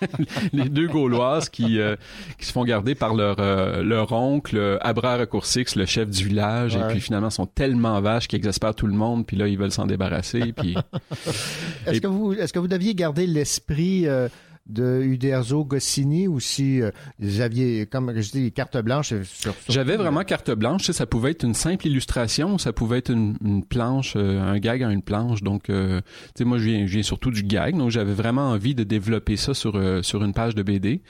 les deux Gauloises qui, euh, qui se font garder par leur, euh, leur oncle, euh, Abra Recoursix, le chef du village, Ouais. et puis finalement sont tellement vaches qu'ils exaspèrent tout le monde, puis là ils veulent s'en débarrasser, puis Est-ce Et- que vous est-ce que vous deviez garder l'esprit euh, de Uderzo Goscinny ou si euh, vous aviez, comme je dis, carte blanche sur, sur- J'avais vraiment carte blanche. Ça pouvait être une simple illustration, ça pouvait être une, une planche, euh, un gag à une planche. Donc, euh, tu sais, moi, je viens, je viens surtout du gag. Donc, j'avais vraiment envie de développer ça sur euh, sur une page de BD.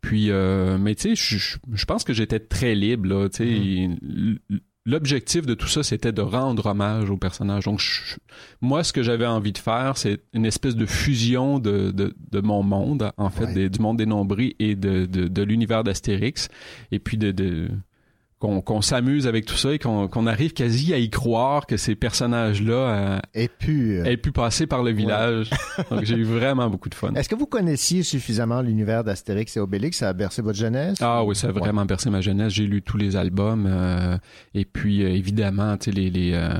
Puis, euh, mais tu sais, je- pense que j'étais très libre. Là, tu sais, L- L'objectif de tout ça, c'était de rendre hommage au personnage. Donc, je- moi, ce que j'avais envie de faire, c'est une espèce de fusion de, de, de mon monde, en fait, Ouais. des- du monde des nombris et de, de, de l'univers d'Astérix. Et puis, de, de qu'on s'amuse avec tout ça et qu'on arrive quasi à y croire que ces personnages-là euh, euh, aient pu passer par le village. Donc, j'ai eu vraiment beaucoup de fun. est-ce que vous connaissiez suffisamment l'univers d'Astérix et Obélix? Ça a bercé votre jeunesse? Ah oui, ça a vraiment bercé ma jeunesse. J'ai lu tous les albums. euh, et puis, euh, évidemment, tu sais, les, les, euh,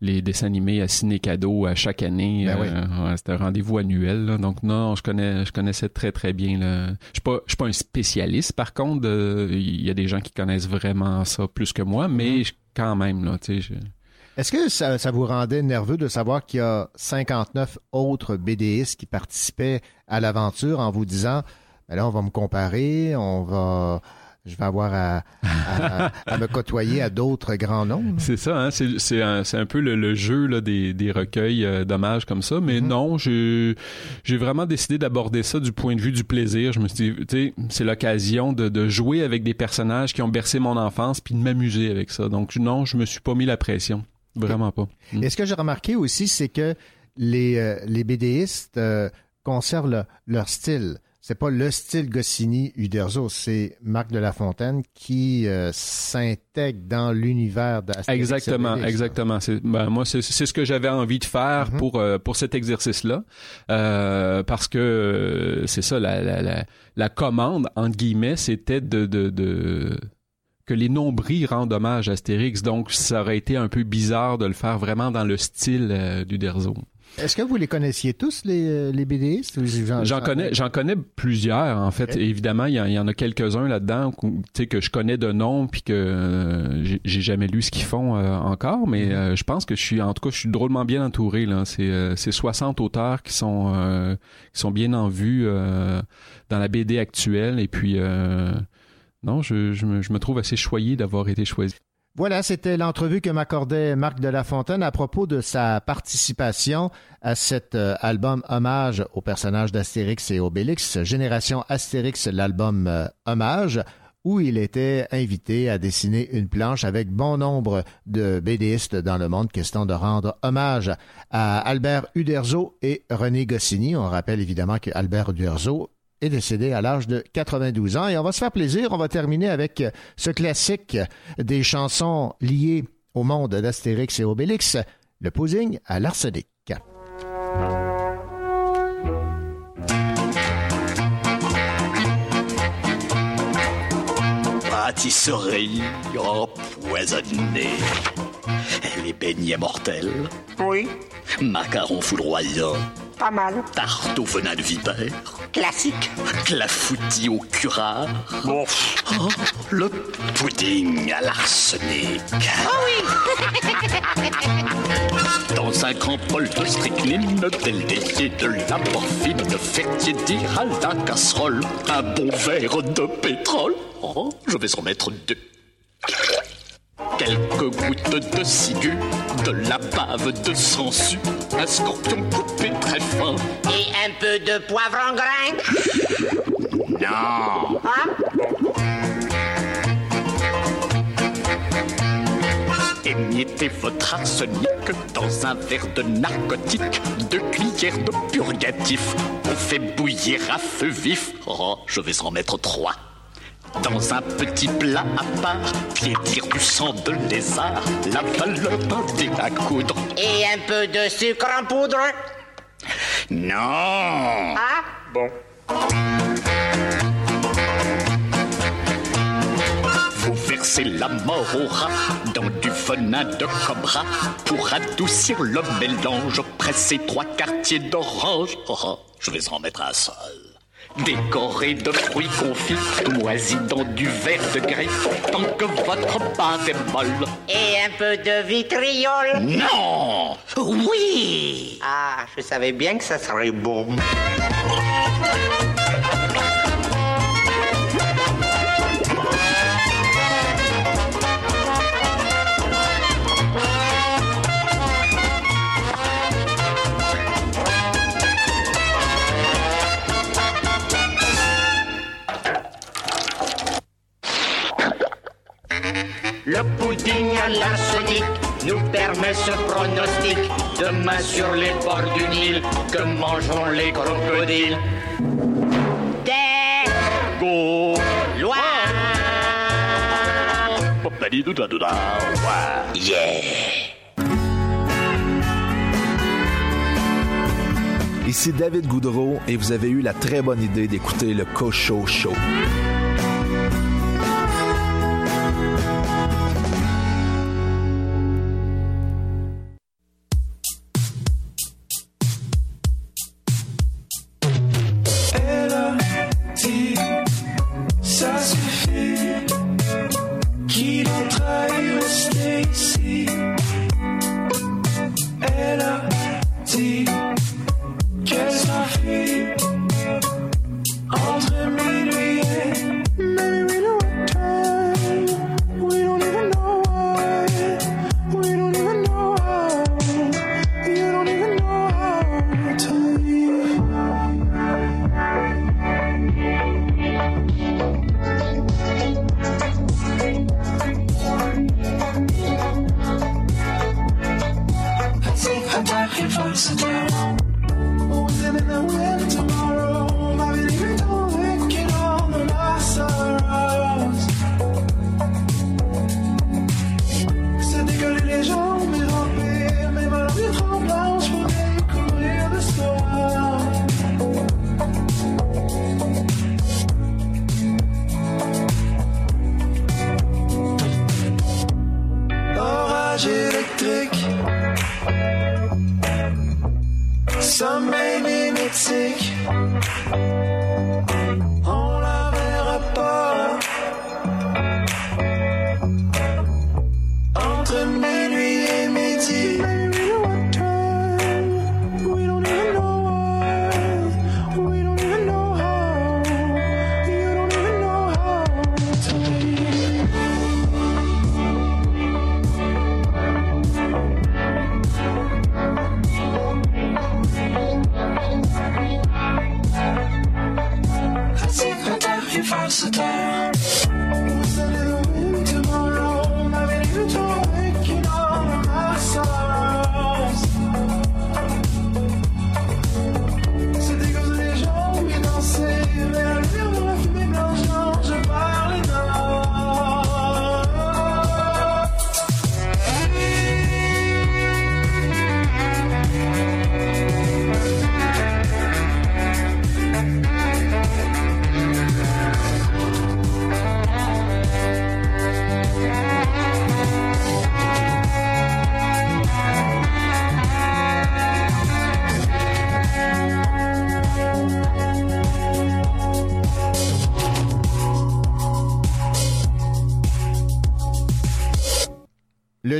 les dessins animés à ciné cadeau à chaque année. Ben oui. Euh, ouais, C'était un rendez-vous annuel. là. Donc non, je connais, je connaissais très très bien. là. Je suis pas, je suis pas un spécialiste. Par contre, euh, il y a des gens qui connaissent vraiment ça plus que moi, Mm-hmm. mais je- quand même là, tu sais. je- Est-ce que ça, ça vous rendait nerveux de savoir qu'il y a 59 autres BDistes qui participaient à l'aventure en vous disant, ben là, on va me comparer, on va, je vais avoir à, à- à me côtoyer à d'autres grands noms? C'est ça, hein? c'est, un, peu le, le jeu là, des, des recueils euh, d'hommages comme ça. Mais non, j'ai, vraiment décidé d'aborder ça du point de vue du plaisir. Je me suis dit, tu sais, c'est l'occasion de, de jouer avec des personnages qui ont bercé mon enfance puis de m'amuser avec ça. Donc non, je me suis pas mis la pression. Vraiment pas. Et ce que j'ai remarqué aussi, c'est que les, euh, les BDistes euh, conservent le- leur style. C'est pas le style Goscinny Uderzo, c'est Marc de la Fontaine qui euh, s'intègre dans l'univers d'Astérix. Exactement, Obélix. exactement. C'est, ben, moi, c'est, c'est ce que j'avais envie de faire pour euh, pour cet exercice-là, Euh, parce que c'est ça, la, la, la, la commande entre guillemets, c'était de, de, de que les nombris rendent hommage à Astérix. Donc, ça aurait été un peu bizarre de le faire vraiment dans le style euh, du Derzo. Est-ce que vous les connaissiez tous, les, euh, les BDistes? j'en- connais, j'en connais plusieurs en fait. Évidemment, il y, en- il y en a quelques-uns là-dedans, qu'on- tu sais que je connais de nom puis que euh, j'ai- jamais lu ce qu'ils font euh, encore, mais Mhm. euh, je pense que je suis, en tout cas, je suis drôlement bien entouré là. C'est euh, c'est 60 auteurs qui sont euh, qui sont bien en vue euh, dans la BD actuelle et puis euh, non, je, je, me, je me trouve assez choyé d'avoir été choisi. Voilà, c'était l'entrevue que m'accordait Marc de la Fontaine à propos de sa participation à cet euh, album hommage au personnage d'Astérix et Obélix, Génération Astérix, l'album euh, hommage, où il était invité à dessiner une planche avec bon nombre de BDistes dans le monde, question de rendre hommage à Albert Uderzo et René Goscinny. On rappelle évidemment que Albert Uderzo est décédé à l'âge de 92 ans. Et on va se faire plaisir. On va terminer avec ce classique des chansons liées au monde d'Astérix et Obélix, le pudding à l'arsenic. Pâtisserie empoisonnée. Les beignets mortels. Oui. Macarons foudroyants. Pas mal. Tarte au venin de vipère. Classique. Clafoutis au curare. Oh, le pudding à l'arsenic. Dans un grand bol de strychnine, del délié de la morphine, faire tiédir à la casserole un bon verre de pétrole. Oh, je vais en mettre deux. Quelques gouttes de ciguë, de la bave de sangsue, un scorpion coupé très fin. Et un peu de poivre en grain. Non. Émiettez votre arsenic dans un verre de narcotique, deux cuillères de purgatif. On fait bouillir à feu vif. Oh, je vais en mettre trois. Dans un petit plat à part, piétir du sang de lézard, la valeur dé à coudre. Et un peu de sucre en poudre? Non. Ah Bon. Vous versez la mort au rat dans du venin de cobra pour adoucir le mélange. Pressez trois quartiers d'orange. Oh, oh, je vais en mettre un seul. Décoré de fruits confits, moisis dans du verre de griffe, tant que votre base est molle. Et un peu de vitriol. Non Oui Ah, je savais bien que ça serait bon. Le pudding à l'arsenic nous permet ce pronostic. Demain sur les bords du Nil, que mangeront les crocodiles? Des Go lois. Yeah Ici David Goudreau et vous avez eu la très bonne idée d'écouter le Cocho Show.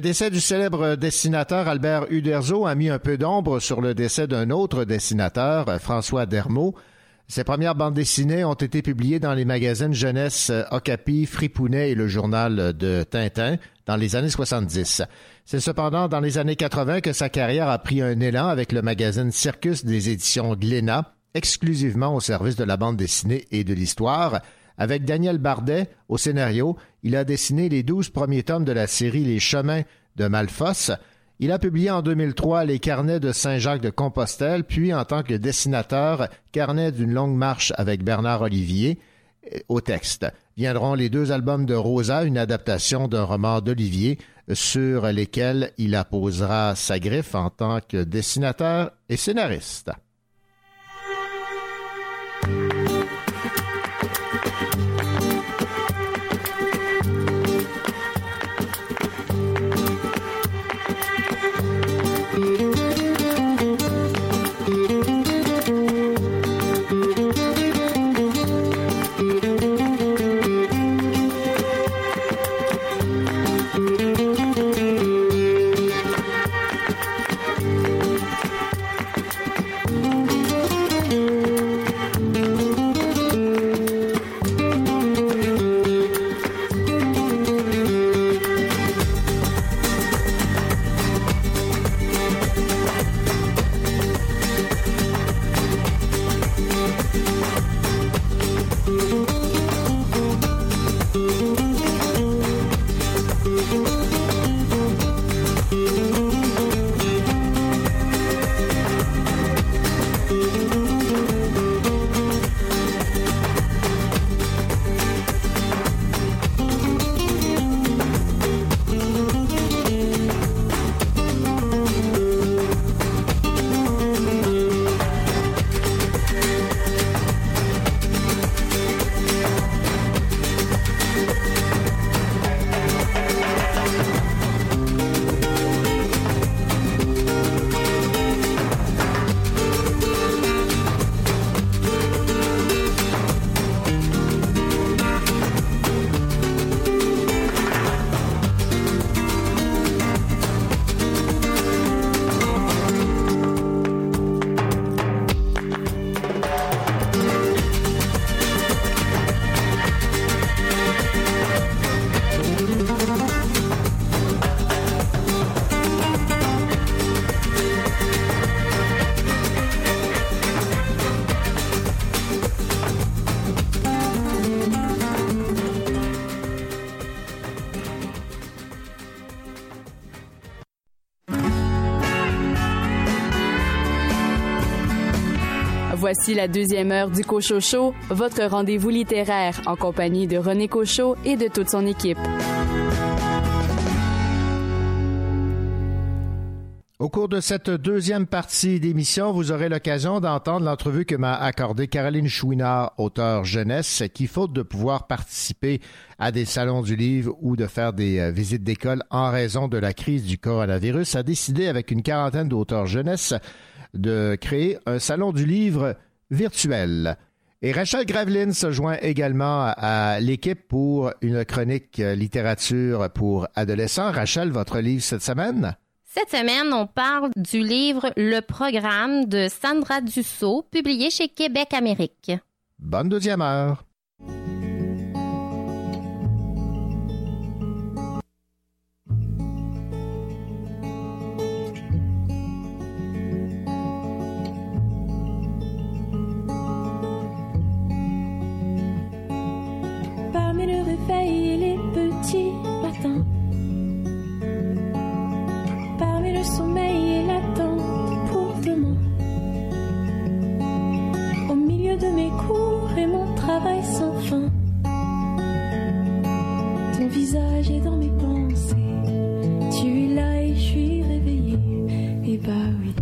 Décès du célèbre dessinateur Albert Uderzo a mis un peu d'ombre sur le décès d'un autre dessinateur, François Dermot. Ses premières bandes dessinées ont été publiées dans les magazines jeunesse Okapi, Fripounet et le journal de Tintin dans les années 70. C'est cependant dans les années 80 que sa carrière a pris un élan avec le magazine Circus des éditions Glénat, exclusivement au service de la bande dessinée et de l'histoire. Avec Daniel Bardet au scénario, il a dessiné les douze premiers tomes de la série Les Chemins de Malfosse. Il a publié en 2003 Les Carnets de Saint-Jacques de Compostelle, puis en tant que dessinateur, Carnet d'une longue marche avec Bernard Olivier euh, au texte. Viendront les deux albums de Rosa, une adaptation d'un roman d'Olivier, sur lesquels il apposera sa griffe en tant que dessinateur et scénariste. Voici la deuxième heure du Cochocho, votre rendez-vous littéraire en compagnie de René Cochot et de toute son équipe. Au cours de cette deuxième partie d'émission, vous aurez l'occasion d'entendre l'entrevue que m'a accordée Caroline Chouinard, auteure jeunesse, qui, faute de pouvoir participer à des salons du livre ou de faire des euh, visites d'école en raison de la crise du coronavirus, a décidé avec une quarantaine d'auteurs jeunesse de créer un salon du livre virtuel. Et Rachel Graveline se joint également à l'équipe pour une chronique littérature pour adolescents. Rachel, votre livre cette semaine? Cette semaine, on parle du livre Le Programme de Sandra Dussault, publié chez Québec Amérique. Bonne deuxième heure. Petits matins, parmi le sommeil et l'attente pour demain, au milieu de mes cours et mon travail sans fin, ton visage est dans mes pensées, tu es là et je suis réveillée, et bah oui.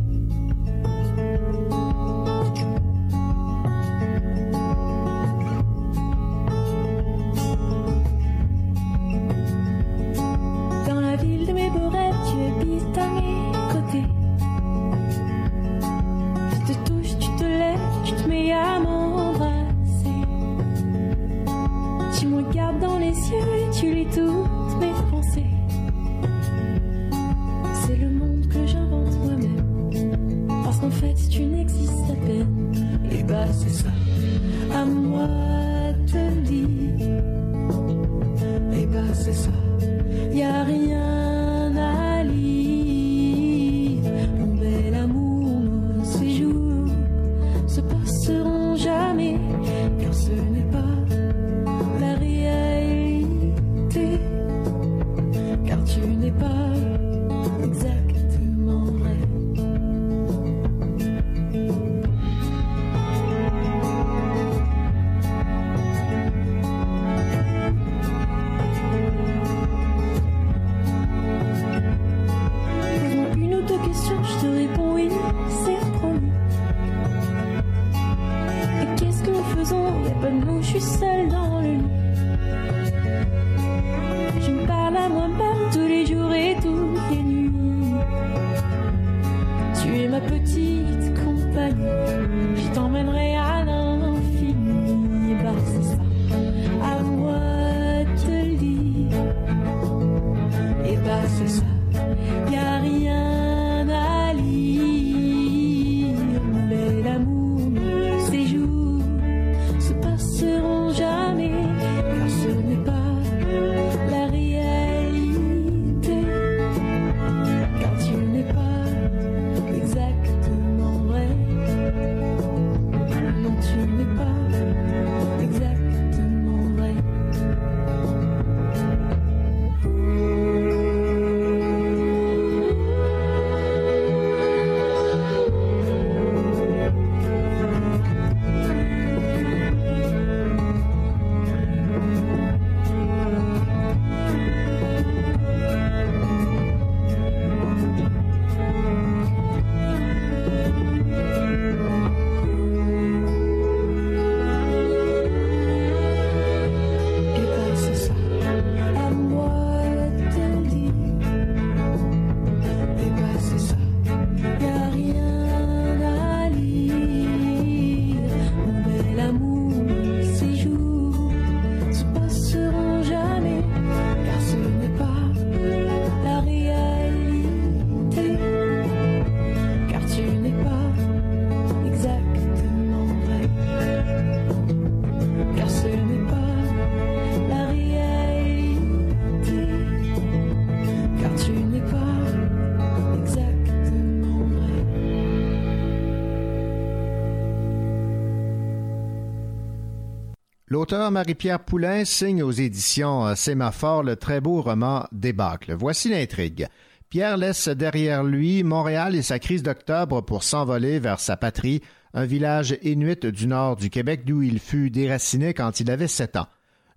L'auteur Marie-Pierre Poulain signe aux éditions euh, Sémaphore le très beau roman Débâcle. Voici l'intrigue. Pierre laisse derrière lui Montréal et sa crise d'octobre pour s'envoler vers sa patrie, un village inuit du nord du Québec d'où il fut déraciné quand il avait sept ans.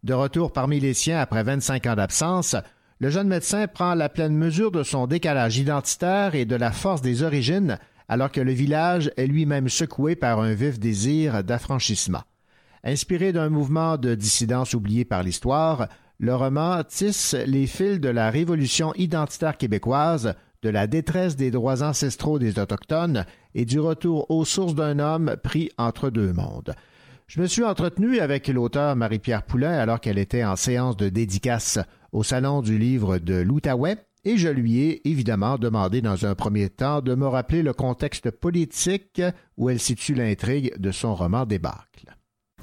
De retour parmi les siens après 25 ans d'absence, le jeune médecin prend la pleine mesure de son décalage identitaire et de la force des origines, alors que le village est lui-même secoué par un vif désir d'affranchissement. Inspiré d'un mouvement de dissidence oublié par l'histoire, le roman tisse les fils de la révolution identitaire québécoise, de la détresse des droits ancestraux des Autochtones et du retour aux sources d'un homme pris entre deux mondes. Je me suis entretenu avec l'auteur Marie-Pierre Poulain alors qu'elle était en séance de dédicace au Salon du livre de l'Outaouais et je lui ai évidemment demandé dans un premier temps de me rappeler le contexte politique où elle situe l'intrigue de son roman Débâcle.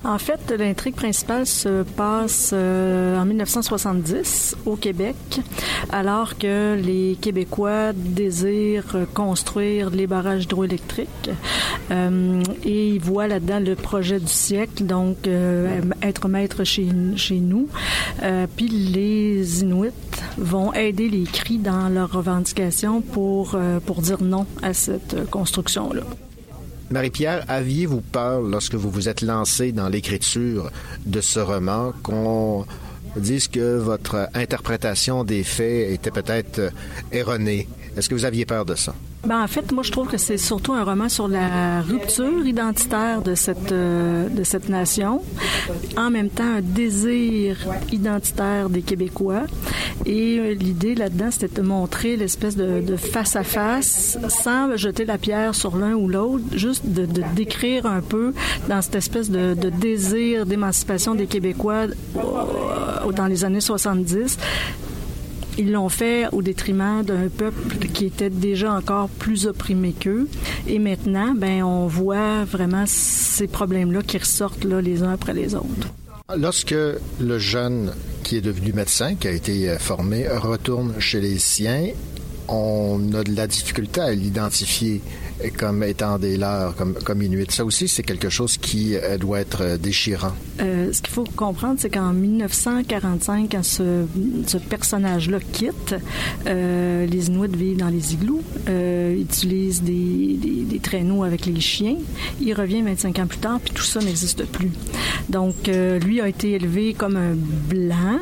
En fait, l'intrigue principale se passe euh, en 1970 au Québec, alors que les Québécois désirent construire les barrages hydroélectriques euh, et ils voient là-dedans le projet du siècle, donc euh, être maître chez, chez nous. Euh, puis les Inuits vont aider les Cris dans leurs revendications pour, euh, pour dire non à cette construction-là. Marie-Pierre, aviez-vous peur lorsque vous vous êtes lancé dans l'écriture de ce roman qu'on dise que votre interprétation des faits était peut-être euh, erronée? Est-ce que vous aviez peur de ça? Ben, en fait, moi, je trouve que c'est surtout un roman sur la rupture identitaire de cette, euh, de cette nation. En même temps, un désir identitaire des Québécois. Et euh, l'idée là-dedans, c'était de montrer l'espèce de, de face-à-face, sans jeter la pierre sur l'un ou l'autre, juste de, décrire un peu dans cette espèce de, de désir d'émancipation des Québécois euh, dans les années 70 ils l'ont fait au détriment d'un peuple qui était déjà encore plus opprimé qu'eux. Et maintenant, ben, on voit vraiment ces problèmes-là qui ressortent les uns après les autres. Lorsque le jeune qui est devenu médecin, qui a été euh, formé, retourne chez les siens, on a de la difficulté à l'identifier comme étant des leurs, comme, comme Inuit. Ça aussi, c'est quelque chose qui euh, doit être euh, déchirant. Euh, ce qu'il faut comprendre, c'est qu'en 1945, quand ce, personnage-là quitte, euh, les Inuits vivent dans les igloos, euh, utilisent des, traîneaux avec les chiens. Il revient 25 ans plus tard, puis tout ça n'existe plus. Donc, lui a été élevé comme un blanc.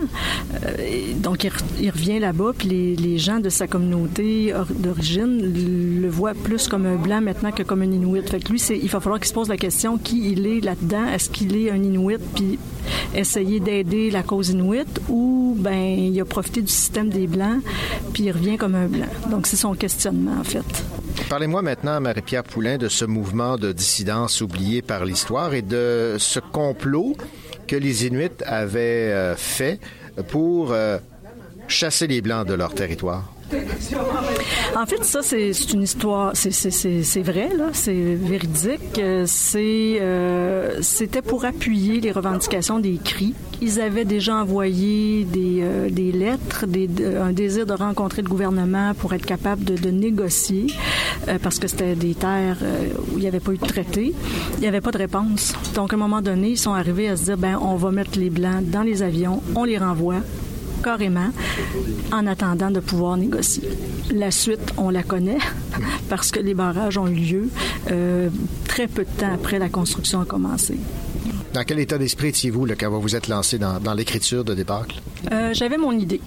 Donc, il, revient là-bas, puis les, les gens de sa communauté d'origine le voient plus comme un blanc maintenant que comme un Inuit. Fait que lui, il va falloir qu'il se pose la question qui il est là-dedans? Est-ce qu'il est un Inuit puis essayer d'aider la cause Inuit? Ou ben il a profité du système des Blancs puis il revient comme un blanc. Donc c'est son questionnement en fait. Parlez-moi maintenant, Marie-Pierre Poulain, de ce mouvement de dissidence oublié par l'histoire et de ce complot que les Inuits avaient euh, fait pour euh, chasser les Blancs de leur territoire. En fait, ça, c'est une histoire, c'est vrai, c'est véridique. C'est, euh, c'était pour appuyer les revendications des cris. Ils avaient déjà envoyé des, euh, lettres, un désir de rencontrer le gouvernement pour être capable de, négocier, euh, parce que c'était des terres où il n'y avait pas eu de traité. Il n'y avait pas de réponse. Donc, à un moment donné, ils sont arrivés à se dire, ben, on va mettre les Blancs dans les avions, on les renvoie, carrément en attendant de pouvoir négocier. La suite, on la connaît parce que les barrages ont eu lieu euh, très peu de temps après la construction a commencé. Dans quel état d'esprit étiez-vous quand vous vous êtes lancé dans, dans l'écriture de Débâcle? Euh, J'avais mon idée.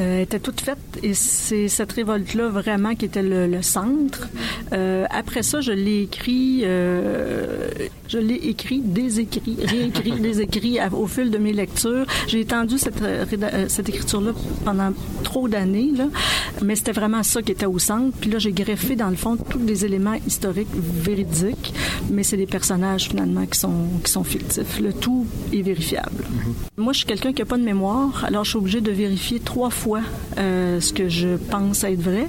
Euh, était toute faite et c'est cette révolte-là vraiment qui était le, le centre. Euh, après ça, je l'ai écrit, euh, je l'ai écrit, désécrit, réécrit, désécrit à, au fil de mes lectures. J'ai étendu cette, cette écriture-là pendant trop d'années, là, mais c'était vraiment ça qui était au centre. Puis là, j'ai greffé dans le fond tous des éléments historiques véridiques, mais c'est des personnages finalement qui sont qui sont fictifs. Le tout est vérifiable. Mm-hmm. Moi, je suis quelqu'un qui n'a pas de mémoire, alors je suis obligée de vérifier trois fois euh, ce que je pense être vrai.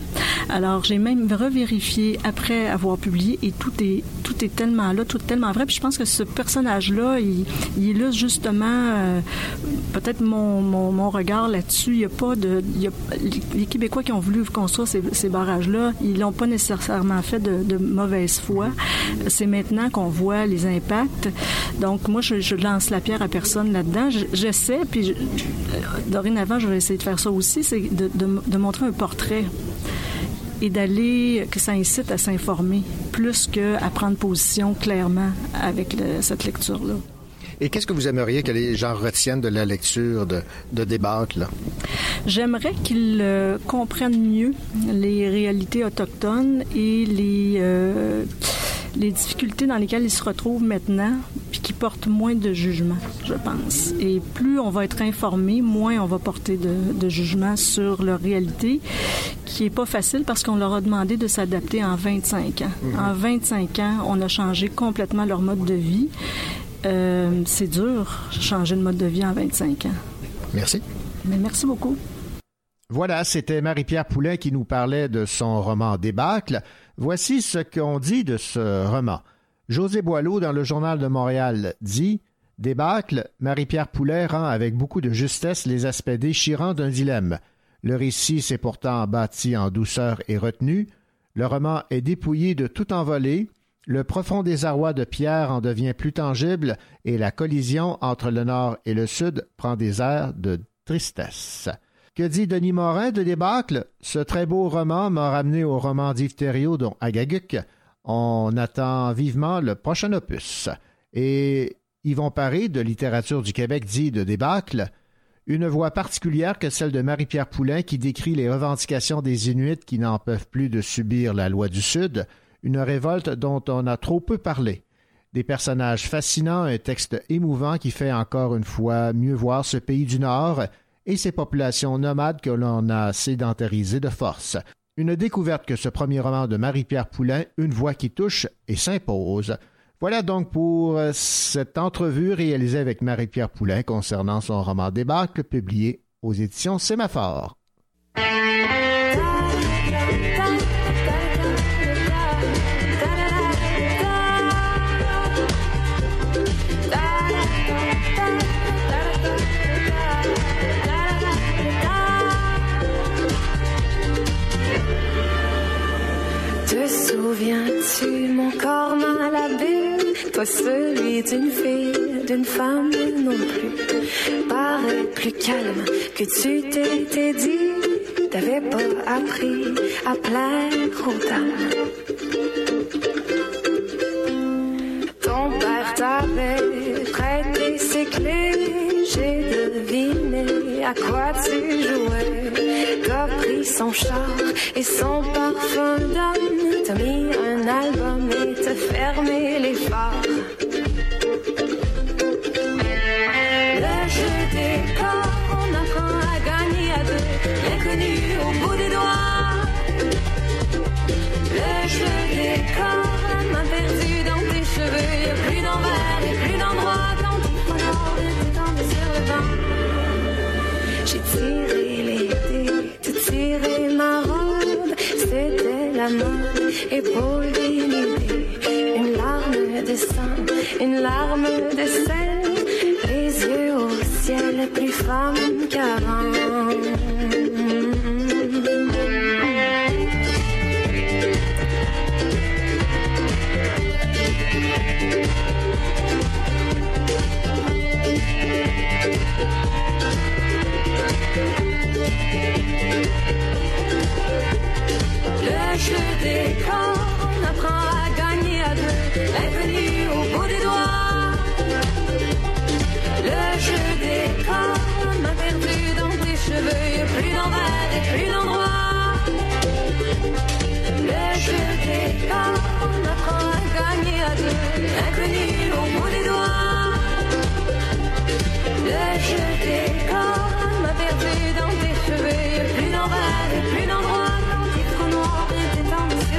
Alors, j'ai même revérifié après avoir publié et tout est tout est tellement là, tout est tellement vrai. Puis je pense que ce personnage-là, il, il illustre justement euh, peut-être mon, mon, mon, regard là-dessus. Il y a pas de, il y a, les Québécois qui ont voulu construire ces, ces barrages-là, ils l'ont pas nécessairement fait de, mauvaise foi. C'est maintenant qu'on voit les impacts. Donc moi, je, lance la pierre à personne là-dedans. J'essaie, puis je, dorénavant, je vais essayer de faire ça aussi, c'est de, de, de montrer un portrait et d'aller, que ça incite à s'informer plus qu'à prendre position clairement avec le- cette lecture-là. Et qu'est-ce que vous aimeriez que les gens retiennent de la lecture de, de débâcle? J'aimerais qu'ils euh, comprennent mieux les réalités autochtones et les, euh, les difficultés dans lesquelles ils se retrouvent maintenant, puis qui portent moins de jugement, je pense. Et plus on va être informé, moins on va porter de, de jugement sur leur réalité, qui est pas facile parce qu'on leur a demandé de s'adapter en 25 ans. Mhm. En 25 ans, on a changé complètement leur mode de vie. Euh, c'est dur, changer de mode de vie en 25 ans. Merci. Mais merci beaucoup. Voilà, c'était Marie-Pierre Poulain qui nous parlait de son roman Débâcle. Voici ce qu'on dit de ce roman. José Boileau, dans le Journal de Montréal, dit Débâcle, Marie-Pierre Poulain rend avec beaucoup de justesse les aspects déchirants d'un dilemme. Le récit s'est pourtant bâti en douceur et retenue. Le roman est dépouillé de tout envolé. Le profond désarroi de Pierre en devient plus tangible et la collision entre le nord et le sud prend des airs de tristesse. Que dit Denis Morin de Débâcle? Ce très beau roman m'a ramené au roman d'Yves Thériault, dont Agaguc. On attend vivement le prochain opus. Et Yvon Paré, de Littérature du Québec, dit de Débâcle une voix particulière que celle de Marie-Pierre Poulain qui décrit les revendications des Inuits qui n'en peuvent plus de subir la loi du Sud, une révolte dont on a trop peu parlé. Des personnages fascinants, un texte émouvant qui fait encore une fois mieux voir ce pays du Nord et ses populations nomades que l'on a sédentarisées de force. Une découverte que ce premier roman de Marie-Pierre Poulain, Une voix qui touche et s'impose. Voilà donc pour euh, cette entrevue réalisée avec Marie-Pierre Poulain concernant son roman Débâcle publié aux éditions Sémaphore. Souviens-tu, mon corps malhabile, toi celui d'une fille, d'une femme non plus, paraît plus calme que tu t'étais dit, t'avais pas appris à plaire aux dames. Ton père t'avait prêté ses clés, j'ai deviné à quoi tu jouais. T'as pris son char et son parfum d'homme, t'as mis un album et t'as fermé les phares. Le jeu des corps, on apprend à gagner à deux, l'inconnu au bout des doigts. Le jeu des corps y'a plus d'envers et plus d'endroit quand tu prends t'es tombé sur le. J'ai tiré t'as tiré ma robe, c'était la mode, épaule dénudée, une larme de sang, une larme de sel, les yeux au ciel, plus femme qu'avant. Le jeu des corps, on apprend à gagner à deux, l'inconnu au bout des doigts. Le jeu des corps m'a perdu dans tes cheveux, plus d'envers et plus d'endroit. Le jeu des corps, on apprend à gagner à deux, l'inconnu au bout des doigts. Le jeu des corps m'a perdu dans tes cheveux, plus d'envers et plus d'endroit.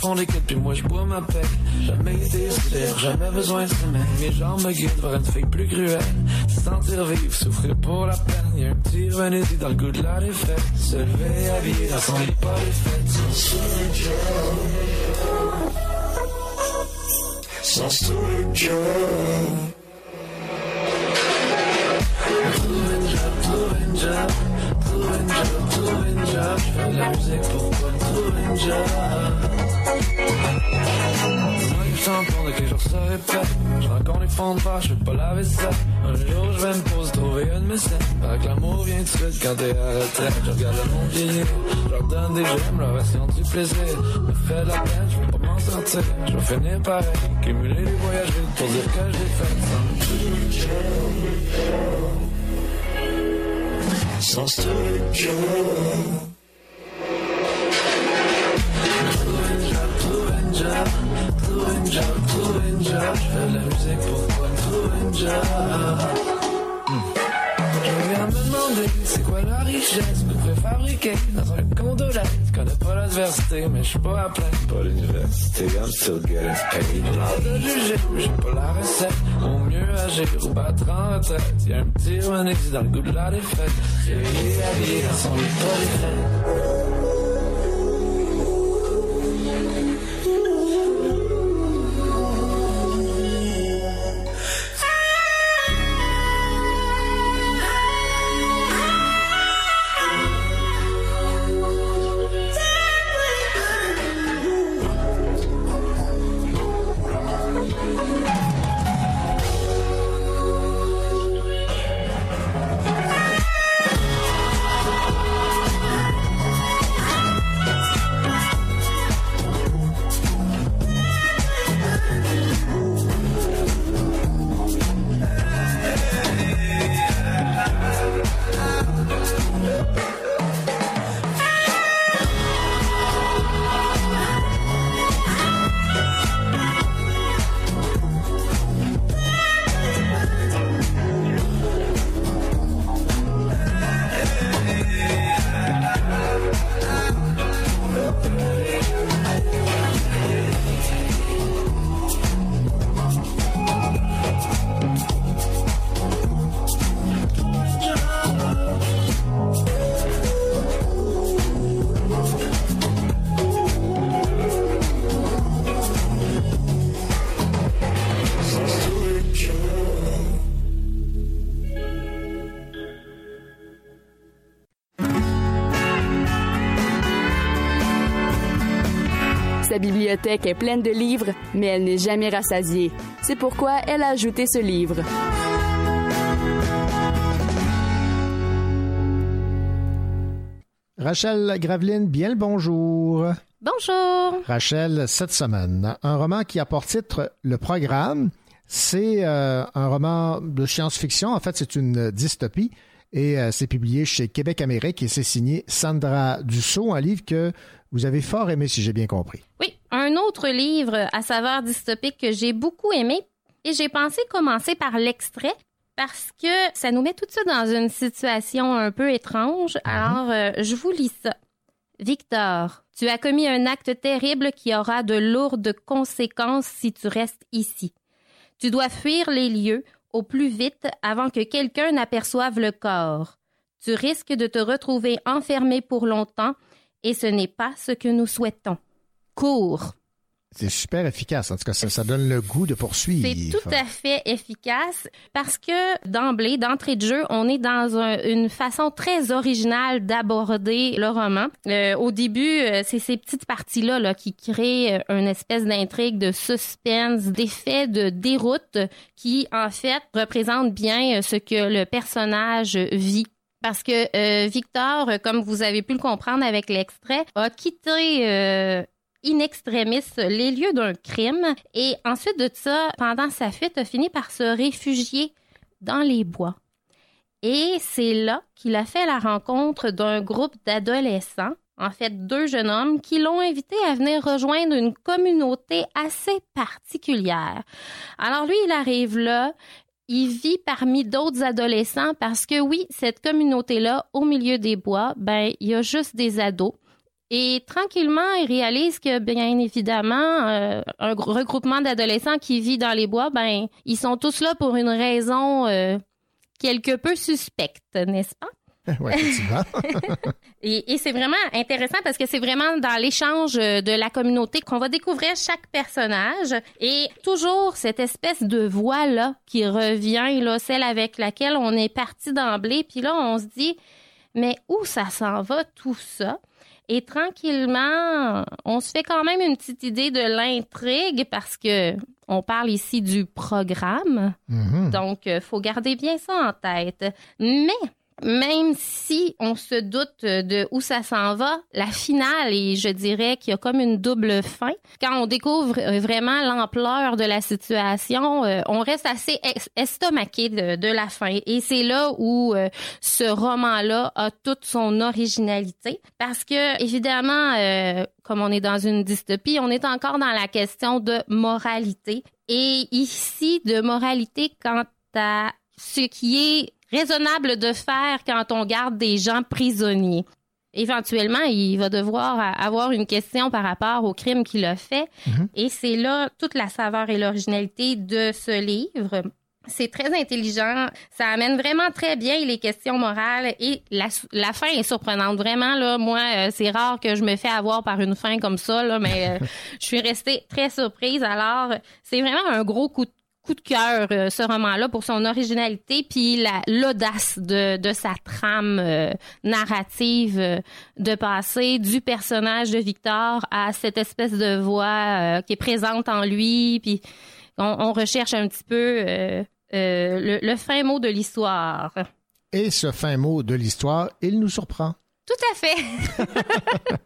Les font des quêtes, puis moi je bois ma paix. Jamais été sûr, jamais besoin de semaine. Mes jambes me guident vers une fille plus cruelle. Se sentir vivre, souffrir pour la peine. Y'a un petit renési dans le goût de la défaite. Se lever habillé dans son lit, pas les fêtes. Sans solitude. Sans je fais pas la vaisselle. Un jour, je vais me poser, trouver une mécène. Paraît que l'amour vient de suite quand t'es à retraite. Je regarde le monde vieillir, je leur donne des gemmes, leur version du plaisir. Me fait la peine, je vais pas m'en sortir. Je vais finir pareil, cumuler les voyages pour dire que j'ai fait sans Sans structure. Mais je suis pas à plaindre. Pas l'université, I'm still getting paid. J'ai de juger, j'ai pas la recette. Au mieux agir ou battre en retraite. Y'a un petit René dans le goût de la défaite. J'ai habillé dans son lit pas les bibliothèque est pleine de livres, mais elle n'est jamais rassasiée. C'est pourquoi elle a ajouté ce livre. Rachel Graveline, bien le bonjour. Bonjour. Rachel, cette semaine, un roman qui a pour titre Le Programme. C'est euh, un roman de science-fiction. En fait, c'est une dystopie et euh, c'est publié chez Québec Amérique et c'est signé Sandra Dussault, un livre que vous avez fort aimé, si j'ai bien compris. Oui, un autre livre à saveur dystopique que j'ai beaucoup aimé et j'ai pensé commencer par l'extrait parce que ça nous met tout de suite dans une situation un peu étrange. Alors, euh, je vous lis ça. Victor, tu as commis un acte terrible qui aura de lourdes conséquences si tu restes ici. Tu dois fuir les lieux au plus vite avant que quelqu'un n'aperçoive le corps. Tu risques de te retrouver enfermé pour longtemps et ce n'est pas ce que nous souhaitons. Cours. C'est super efficace. En tout cas, ça, ça donne le goût de poursuivre. C'est tout à fait efficace parce que d'emblée, d'entrée de jeu, on est dans un- une façon très originale d'aborder le roman. Euh, au début, euh, c'est ces petites parties-là là, qui créent euh, une espèce d'intrigue, de suspense, d'effet de déroute qui, en fait, représente bien ce que le personnage vit. Parce que euh, Victor, euh, comme vous avez pu le comprendre avec l'extrait, a quitté euh, in extremis les lieux d'un crime et ensuite de ça, pendant sa fuite, a fini par se réfugier dans les bois. Et c'est là qu'il a fait la rencontre d'un groupe d'adolescents, en fait deux jeunes hommes, qui l'ont invité à venir rejoindre une communauté assez particulière. Alors lui, il arrive là, il vit parmi d'autres adolescents parce que oui, cette communauté-là, au milieu des bois, ben, il y a juste des ados. Et tranquillement, il réalise que, bien évidemment, euh, un gr- regroupement d'adolescents qui vit dans les bois, ben, ils sont tous là pour une raison euh, quelque peu suspecte, n'est-ce pas? Et, et c'est vraiment intéressant parce que c'est vraiment dans l'échange euh, de la communauté qu'on va découvrir chaque personnage et toujours cette espèce de voix là qui revient là, celle avec laquelle on est parti d'emblée. Puis là, on se dit, mais où ça s'en va tout ça? Et tranquillement, on se fait quand même une petite idée de l'intrigue parce que on parle ici du programme. Mhm. Donc, il faut garder bien ça en tête. Mais même si on se doute de où ça s'en va, la finale, et je dirais qu'il y a comme une double fin, quand on découvre euh, vraiment l'ampleur de la situation, euh, on reste assez estomaqué de, la fin. Et c'est là où euh, ce roman-là a toute son originalité. Parce que, évidemment, euh, comme on est dans une dystopie, on est encore dans la question de moralité. Et ici, de moralité quant à ce qui est raisonnable de faire quand on garde des gens prisonniers. Éventuellement, il va devoir avoir une question par rapport au crime qu'il a fait. Et c'est là toute la saveur et l'originalité de ce livre. C'est très intelligent. Ça amène vraiment très bien les questions morales et la, la fin est surprenante. Vraiment, là, moi, euh, c'est rare que je me fais avoir par une fin comme ça, là, mais euh, je suis restée très surprise. Alors, c'est vraiment un gros coup de coup de cœur euh, ce roman-là pour son originalité puis la l'audace de, de sa trame euh, narrative euh, de passer du personnage de Victor à cette espèce de voix qui est présente en lui puis on, on recherche un petit peu le, le fin mot de l'histoire. Et ce fin mot de l'histoire, il nous surprend. Tout à fait.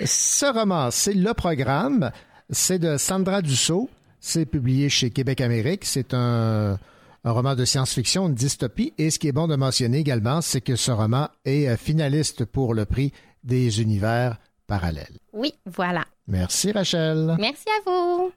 Ce roman, c'est le programme. C'est de Sandra Dussault. C'est publié chez Québec Amérique. C'est un, un roman de science-fiction, une dystopie. Et ce qui est bon de mentionner également, c'est que ce roman est euh, finaliste pour le prix des univers parallèles. Oui, voilà. Merci Rachel. Merci à vous.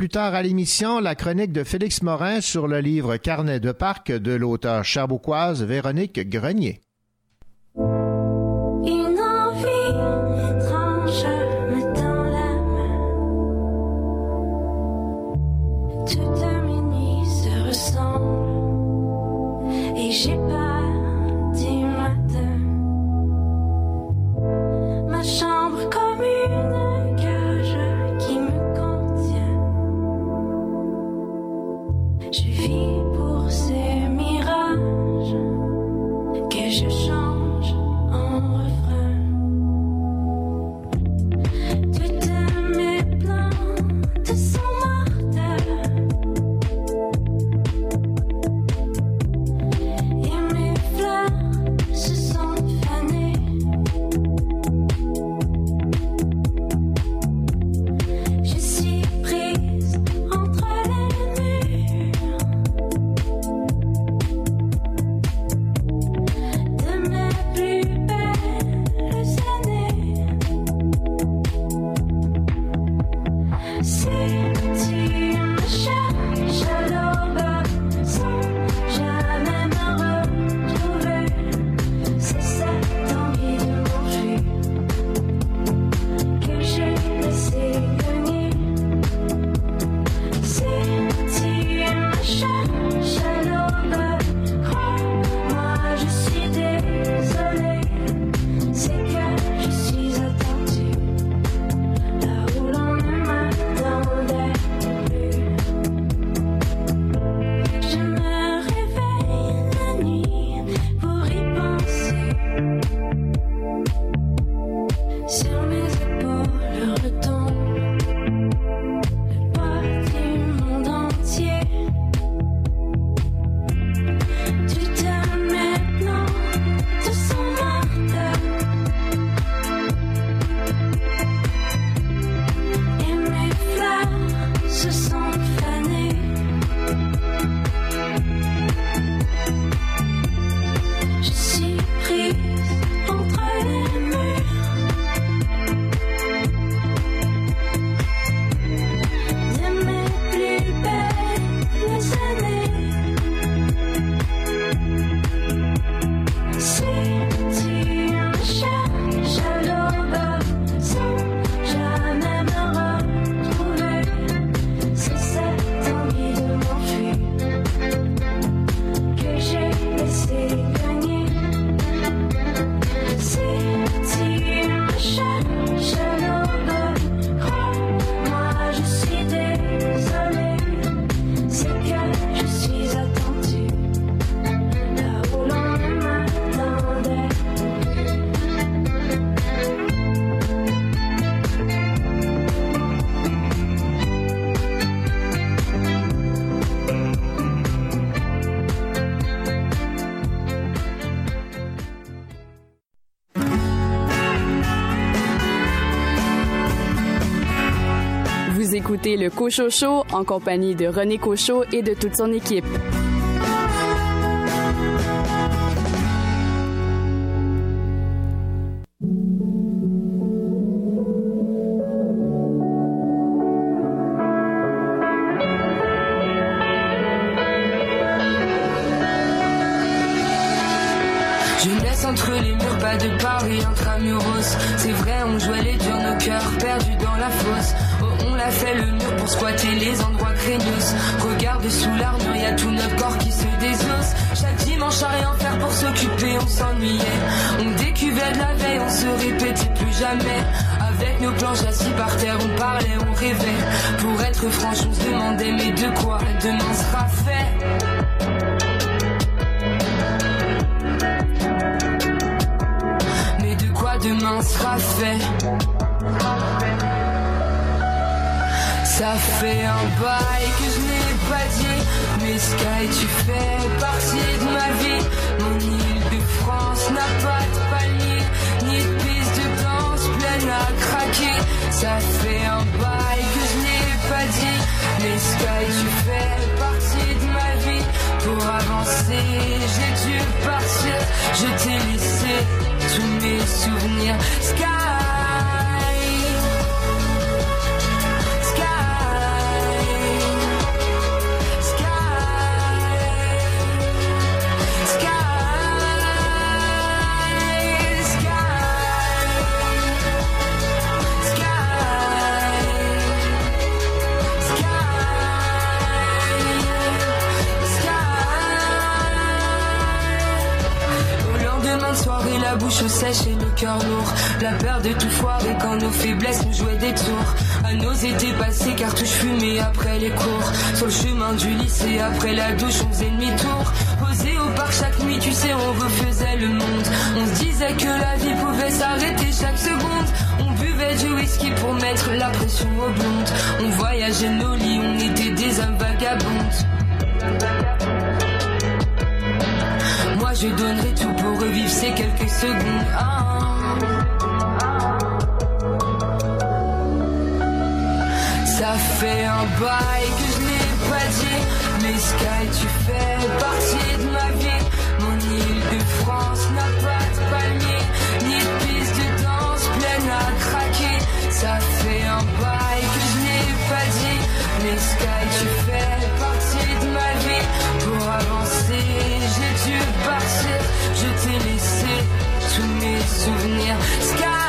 Plus tard à l'émission, la chronique de Félix Morin sur le livre Carnet de parc de l'auteur charbouquoise Véronique Grenier. Le Cocho Show en compagnie de René Cocho et de toute son équipe. Jeunesse entre les murs, pas de Paris intramuros. C'est vrai, on jouait les durs, nos cœurs perdus Oh, on l'a fait le mur pour squatter les endroits craignos. Regarde sous l'armure, y a tout notre corps qui se désosse. Chaque dimanche à rien faire pour s'occuper, on s'ennuyait. On décuvait de la veille, on se répétait plus jamais. Avec nos planches assis par terre, on parlait, on rêvait. Pour être franche, on se demandait, mais de quoi demain sera fait? Mais de quoi demain sera fait? Ça fait un bail que je n'ai pas dit Mais Sky tu fais partie de ma vie. Mon île de France n'a pas de palmier Ni de piste de danse pleine à craquer. Ça fait un bail que je n'ai pas dit Mais Sky tu fais partie de ma vie. Pour avancer j'ai dû partir. Je t'ai laissé tous mes souvenirs. Sky la bouche sèche et le cœur lourd. La peur de tout foirer quand nos faiblesses nous jouaient des tours. À nos étés passés, cartouches fumées après les cours. Sur le chemin du lycée, après la douche, on faisait demi-tour. Posé au parc chaque nuit, tu sais, on refaisait le monde. On se disait que la vie pouvait s'arrêter chaque seconde. On buvait du whisky pour mettre la pression aux blondes. On voyageait nos lits, on était des âmes vagabondes. Je donnerais tout pour revivre ces quelques secondes. Ah. Ça fait un bail que je n'ai pas dit. Mais Sky, tu fais partie de ma vie. Mon île de France n'a pas de palmier, ni de piste de danse pleine à craquer. Ça fait un bail que je n'ai pas dit. Mais Sky, tu fais partie de ma vie. Je t'ai laissé tous mes souvenirs.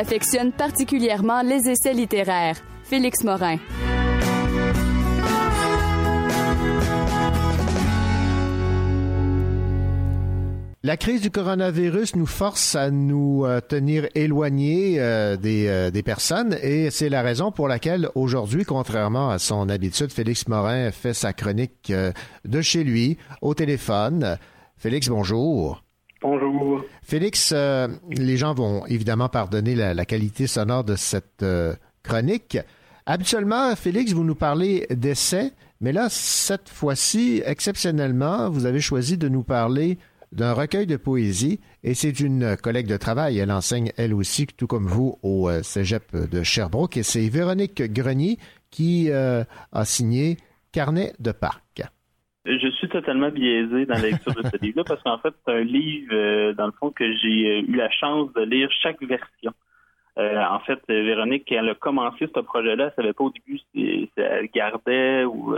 Affectionne particulièrement les essais littéraires. Félix Morin. La crise du coronavirus nous force à nous euh, tenir éloignés euh, des, euh, des personnes et c'est la raison pour laquelle aujourd'hui, contrairement à son habitude, Félix Morin fait sa chronique de chez lui au téléphone. Félix, bonjour. Bonjour. Félix, euh, les gens vont évidemment pardonner la, qualité sonore de cette euh, chronique. Habituellement, Félix, vous nous parlez d'essais, mais là, cette fois-ci, exceptionnellement, vous avez choisi de nous parler d'un recueil de poésie et c'est une collègue de travail. Elle enseigne elle aussi, tout comme vous, au euh, Cégep de Sherbrooke et c'est Véronique Grenier qui a signé Carnet de parc. Je suis totalement biaisé dans la lecture de ce livre-là parce qu'en fait, c'est un livre, euh, dans le fond, que j'ai euh, eu la chance de lire chaque version. Euh, en fait, Véronique, quand elle a commencé ce projet-là, elle savait pas au début si, elle gardait ou,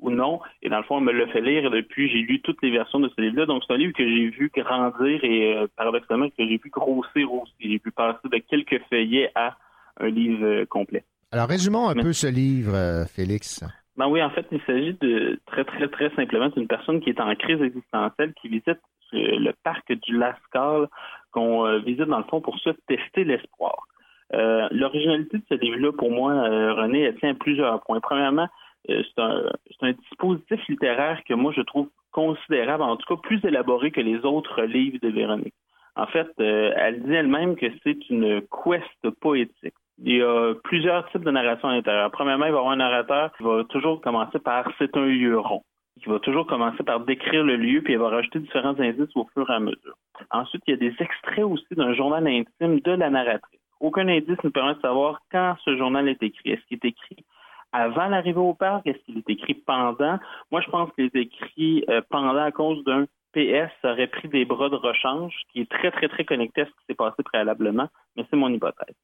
ou non. Et dans le fond, elle me l'a fait lire et depuis, j'ai lu toutes les versions de ce livre-là. Donc, c'est un livre que j'ai vu grandir et euh, paradoxalement que j'ai vu grossir aussi. J'ai pu passer de quelques feuillets à un livre complet. Alors, résumons un peu ce livre, Félix. Ben oui, en fait, il s'agit de très, très, très simplement d'une personne qui est en crise existentielle, qui visite euh, le parc du Lascaux, qu'on euh, visite dans le fond pour se tester l'espoir. Euh, L'originalité de ce livre-là, pour moi, euh, René, elle tient à plusieurs points. Premièrement, euh, c'est un, un dispositif littéraire que moi, je trouve considérable, en tout cas plus élaboré que les autres livres de Véronique. En fait, euh, elle dit elle-même que c'est une quest poétique. Il y a plusieurs types de narration à l'intérieur. Premièrement, il va y avoir un narrateur qui va toujours commencer par c'est un lieu rond, qui va toujours commencer par décrire le lieu, puis il va rajouter différents indices au fur et à mesure. Ensuite, il y a des extraits aussi d'un journal intime de la narratrice. Aucun indice ne permet de savoir quand ce journal est écrit. Est-ce qu'il est écrit avant l'arrivée au parc? Est-ce qu'il est écrit pendant? Moi, je pense qu'il est écrit euh, pendant à cause d'un PS aurait pris des bras de rechange, qui est très, très, très connecté à ce qui s'est passé préalablement, mais c'est mon hypothèse.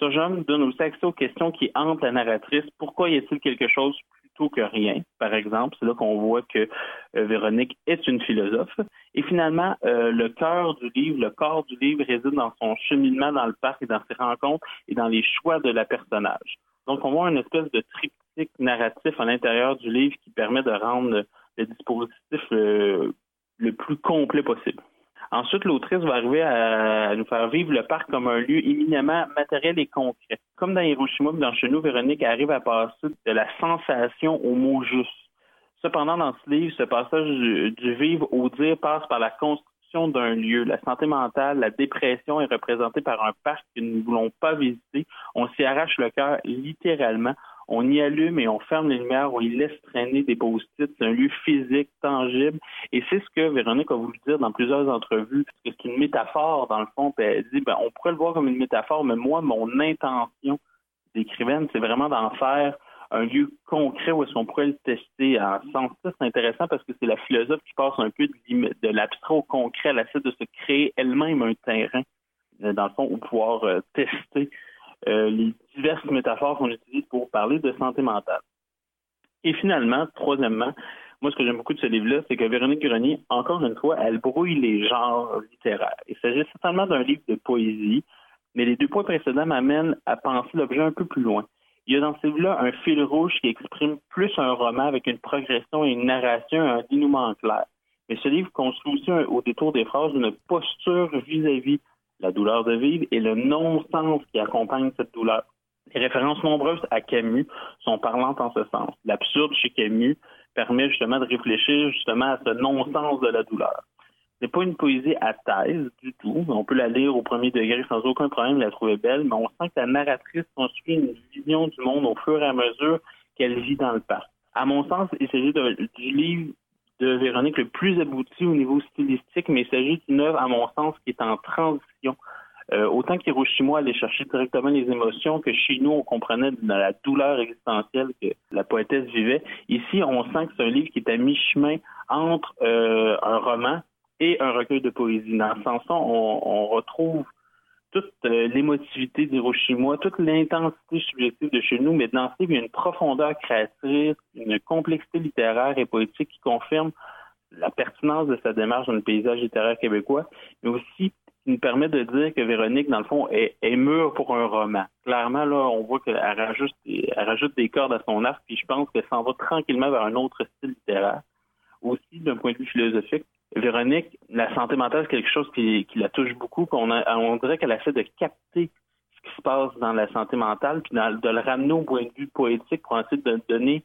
Ce jeune donne aussi accès aux questions qui hantent la narratrice. Pourquoi y a-t-il quelque chose plutôt que rien, par exemple? C'est là qu'on voit que euh, Véronique est une philosophe. Et finalement, euh, le cœur du livre, le corps du livre réside dans son cheminement dans le parc et dans ses rencontres et dans les choix de la personnage. Donc, on voit une espèce de triptyque narratif à l'intérieur du livre qui permet de rendre le dispositif euh, le plus complet possible. Ensuite, l'autrice va arriver à, nous faire vivre le parc comme un lieu éminemment matériel et concret. Comme dans Hiroshima, dans Chez nous, Véronique arrive à passer de la sensation au mot juste. Cependant, dans ce livre, ce passage du, du vivre au dire passe par la construction d'un lieu. La santé mentale, la dépression est représentée par un parc que nous ne voulons pas visiter. On s'y arrache le cœur littéralement. On y allume et on ferme les lumières, on y laisse traîner des post-it. C'est un lieu physique, tangible. Et c'est ce que Véronique a voulu dire dans plusieurs entrevues. C'est une métaphore, dans le fond. Elle dit, ben, on pourrait le voir comme une métaphore, mais moi, mon intention d'écrivaine, c'est vraiment d'en faire un lieu concret où est-ce qu'on pourrait le tester. En ce sens-là, c'est intéressant parce que c'est la philosophe qui passe un peu de l'abstrait au concret, elle essaie de se créer elle-même un terrain, euh, dans le fond, où pouvoir euh, tester euh, les diverses métaphores qu'on utilise pour parler de santé mentale. Et finalement, troisièmement, moi, ce que j'aime beaucoup de ce livre-là, c'est que Véronique Grenier, encore une fois, elle brouille les genres littéraires. Il s'agit certainement d'un livre de poésie, mais les deux points précédents m'amènent à penser l'objet un peu plus loin. Il y a dans ce livre-là un fil rouge qui exprime plus un roman avec une progression et une narration, un dénouement clair. Mais ce livre construit aussi au détour des phrases une posture vis-à-vis de la douleur de vivre et le non-sens qui accompagne cette douleur. Les références nombreuses à Camus sont parlantes en ce sens. L'absurde chez Camus permet justement de réfléchir justement à ce non-sens de la douleur. C'est pas une poésie à thèse du tout. On peut la lire au premier degré sans aucun problème, la trouver belle, mais on sent que la narratrice construit une vision du monde au fur et à mesure qu'elle vit dans le parc. À mon sens, il s'agit du livre de Véronique le plus abouti au niveau stylistique, mais il s'agit d'une œuvre, à mon sens, qui est en transition. Euh, autant qu'Hiroshima allait chercher directement les émotions, que chez nous, on comprenait de la douleur existentielle que la poétesse vivait. Ici, on sent que c'est un livre qui est à mi-chemin entre euh, un roman et un recueil de poésie. Dans ce sens-là, on, retrouve toute euh, l'émotivité d'Hiroshima, toute l'intensité subjective de chez nous, mais dans ce livre, il y a une profondeur créatrice, une complexité littéraire et poétique qui confirme la pertinence de sa démarche dans le paysage littéraire québécois, mais aussi nous permet de dire que Véronique, dans le fond, est, est mûre pour un roman. Clairement, là, on voit qu'elle rajoute, elle rajoute des cordes à son arc, puis je pense qu'elle s'en va tranquillement vers un autre style littéraire. Aussi, d'un point de vue philosophique, Véronique, la santé mentale, c'est quelque chose qui, qui la touche beaucoup. qu'on a- on dirait qu'elle essaie de capter ce qui se passe dans la santé mentale, puis de le ramener au point de vue poétique pour essayer de donner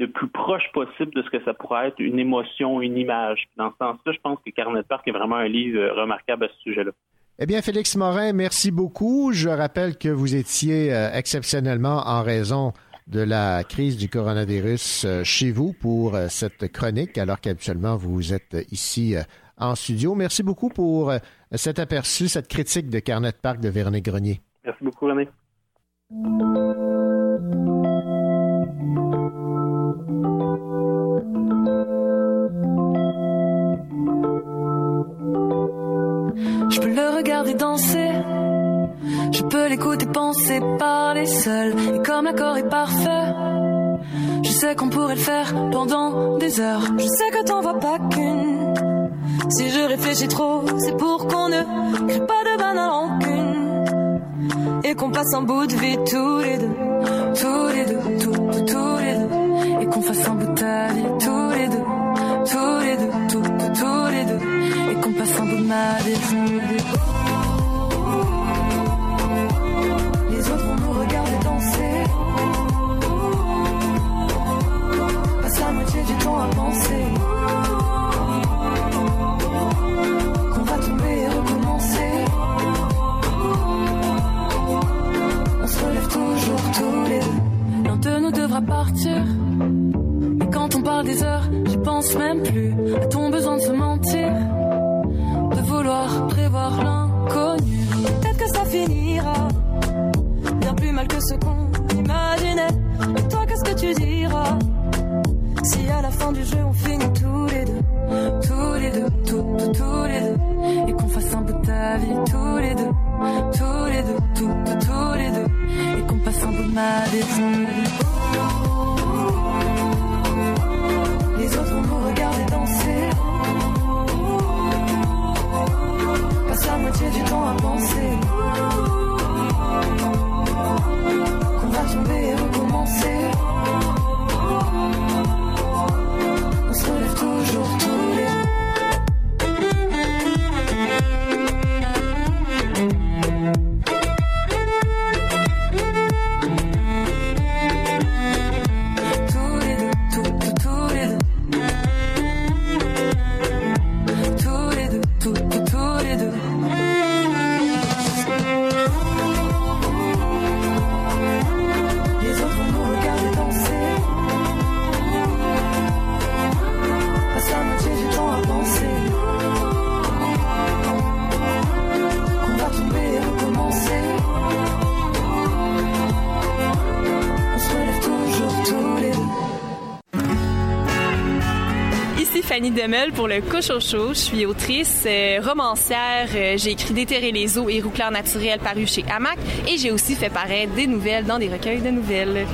le plus proche possible de ce que ça pourrait être une émotion, une image. Dans ce sens-là, je pense que Carnet de Parc est vraiment un livre euh, remarquable à ce sujet-là. Eh bien, Félix Morin, merci beaucoup. Je rappelle que vous étiez euh, exceptionnellement en raison de la crise du coronavirus euh, chez vous pour cette chronique, alors qu'habituellement vous êtes ici en studio. Merci beaucoup pour cet aperçu, cette critique de Carnet de Parc de Véronique Grenier. Merci beaucoup, René. Je peux le regarder danser. Je peux l'écouter penser parler seul. Et comme l'accord est parfait, je sais qu'on pourrait le faire pendant des heures. Je sais que t'en vois pas qu'une. Si je réfléchis trop, c'est pour qu'on ne crée pas de banale rancune. Et qu'on passe un bout de vie tous les deux. Tous les deux, tous, tous, tous les deux. Et qu'on fasse un bout de ta vie tous les deux. Tous les deux, tous, tous, tous les deux. Et qu'on passe un bout de ma vie tous Qu'on parle des heures, j'y pense même plus. A-t-on besoin de se mentir? De vouloir prévoir l'inconnu. Peut-être que ça finira bien plus mal que ce qu'on imaginait. Et toi, qu'est-ce que tu diras si à la fin du jeu on finit tous les deux, tous les deux, tous, tous, tous les deux, et qu'on fasse un bout de ta vie tous les deux, tous les deux, tous, tous, tous les deux, et qu'on passe un bout de ma vie les autres nous regarder danser. Fanny Demel pour le Cochocho. Je suis autrice, euh, romancière. Euh, j'ai écrit Déterrer les eaux et Rouclair naturel paru chez Hamac et j'ai aussi fait paraître des nouvelles dans des recueils de nouvelles.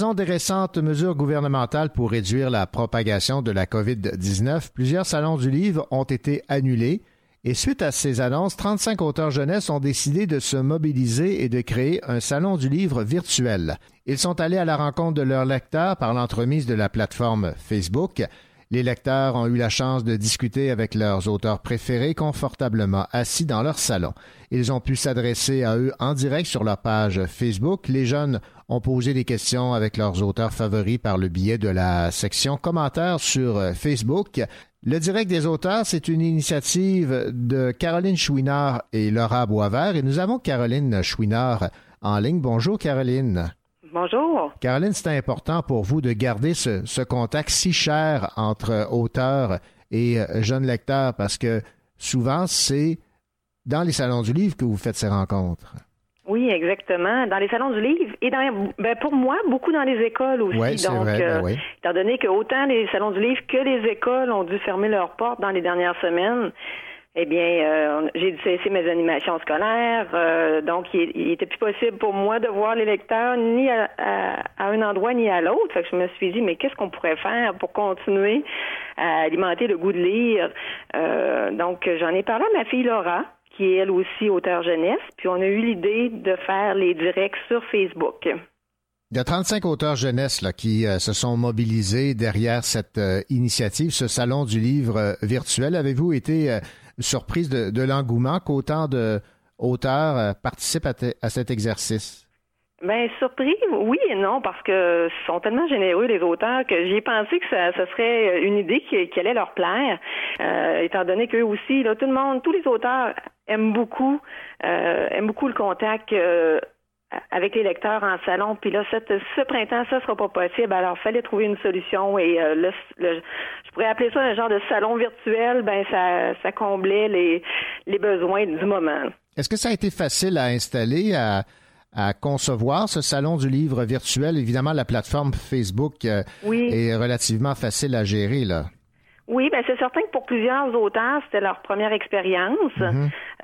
Raison des récentes mesures gouvernementales pour réduire la propagation de la COVID-19, plusieurs salons du livre ont été annulés et suite à ces annonces, 35 auteurs jeunesse ont décidé de se mobiliser et de créer un salon du livre virtuel. Ils sont allés à la rencontre de leurs lecteurs par l'entremise de la plateforme Facebook. Les lecteurs ont eu la chance de discuter avec leurs auteurs préférés confortablement assis dans leur salon. Ils ont pu s'adresser à eux en direct sur leur page Facebook. Les jeunes ont posé des questions avec leurs auteurs favoris par le biais de la section commentaires sur euh, Facebook. Le direct des auteurs, c'est une initiative de Caroline Chouinard et Laura Boisvert. Et nous avons Caroline Chouinard en ligne. Bonjour Caroline. Bonjour. Caroline, c'est important pour vous de garder ce, ce contact si cher entre auteurs et euh, jeunes lecteurs parce que souvent, c'est dans les salons du livre que vous faites ces rencontres. Oui, exactement. Dans les salons du livre et dans, ben pour moi, beaucoup dans les écoles aussi. Ouais, c'est Donc, vrai, ben euh, oui. étant donné que autant les salons du livre que les écoles ont dû fermer leurs portes dans les dernières semaines, eh bien, euh, j'ai dû cesser mes animations scolaires. euh, donc, il, il était plus possible pour moi de voir les lecteurs ni à, un endroit ni à l'autre. Fait que je me suis dit, mais qu'est-ce qu'on pourrait faire pour continuer à alimenter le goût de lire? Euh, donc, j'en ai parlé à ma fille Laura, qui est elle aussi auteur jeunesse, puis on a eu l'idée de faire les directs sur Facebook. Il y a 35 auteurs jeunesse qui se sont mobilisés derrière cette initiative, ce salon du livre virtuel. Avez-vous été surprise de, de l'engouement qu'autant d'auteurs euh, participent à, cet exercice? Ben surpris, oui et non, parce que ils sont tellement généreux les auteurs que j'y ai pensé que ça, serait une idée qui, allait leur plaire, euh, étant donné qu'eux aussi, là, tout le monde, tous les auteurs aiment beaucoup, euh, aiment beaucoup le contact avec les lecteurs en salon. Puis là, cette, ce printemps, ça sera pas possible. Alors, fallait trouver une solution et euh, le, le- je pourrais appeler ça un genre de salon virtuel. Ben, ça, ça comblait les, les besoins du moment. Est-ce que ça a été facile à installer, à, à concevoir ce salon du livre virtuel? Évidemment, la plateforme Facebook euh, Oui. est relativement facile à gérer. Là. Oui, ben c'est certain que pour plusieurs auteurs, c'était leur première expérience.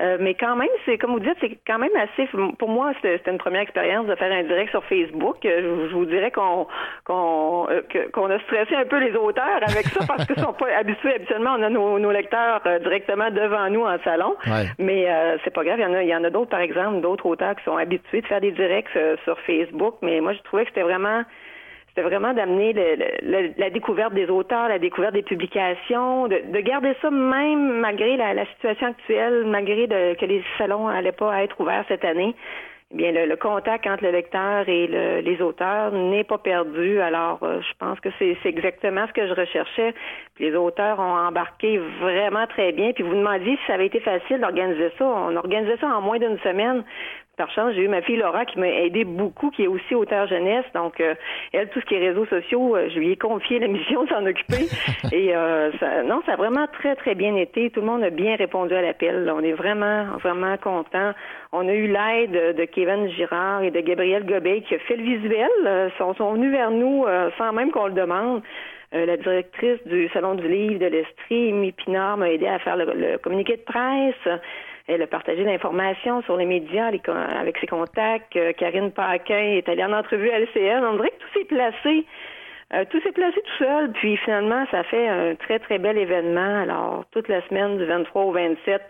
Euh, mais quand même, c'est comme vous dites, c'est quand même assez. Pour moi, c'était une première expérience de faire un direct sur Facebook. Euh, Je, je vous dirais qu'on qu'on euh, qu'on a stressé un peu les auteurs avec ça parce qu'ils sont pas habitués. Habituellement, on a nos, nos lecteurs directement devant nous en salon. Ouais. Mais euh, c'est pas grave. Il y en a, il y en a d'autres, par exemple, d'autres auteurs qui sont habitués de faire des directs sur Facebook. Mais moi, je trouvais que c'était vraiment c'était vraiment d'amener la découverte des auteurs, la découverte des publications, de, de garder ça même malgré la, situation actuelle, malgré de- que les salons n'allaient pas être ouverts cette année. Eh bien, le, contact entre le lecteur et le- les auteurs n'est pas perdu. Alors, euh, je pense que c'est exactement ce que je recherchais. Les auteurs ont embarqué vraiment très bien. Puis vous demandiez si ça avait été facile d'organiser ça. On organisait ça en moins d'une semaine. Par chance, j'ai eu ma fille Laura qui m'a aidé beaucoup, qui est aussi auteur jeunesse. Donc, euh, elle, tout ce qui est réseaux sociaux, euh, je lui ai confié la mission de s'en occuper. Et euh, ça, non, ça a vraiment très, très bien été. Tout le monde a bien répondu à l'appel. On est vraiment, vraiment content. On a eu l'aide de, Kevin Girard et de Gabriel Gobey qui a fait le visuel. Euh, sont, venus vers nous euh, sans même qu'on le demande. Euh, la directrice du Salon du Livre de l'Estrie, Amy Pinard, m'a aidé à faire le communiqué de presse. Elle a partagé l'information sur les médias avec ses contacts. Euh, Karine Paquin est allée en entrevue à LCN. On dirait que tout s'est placé. euh, tout s'est placé tout seul, puis finalement, ça fait un très, très bel événement. Alors, toute la semaine du 23 au 27,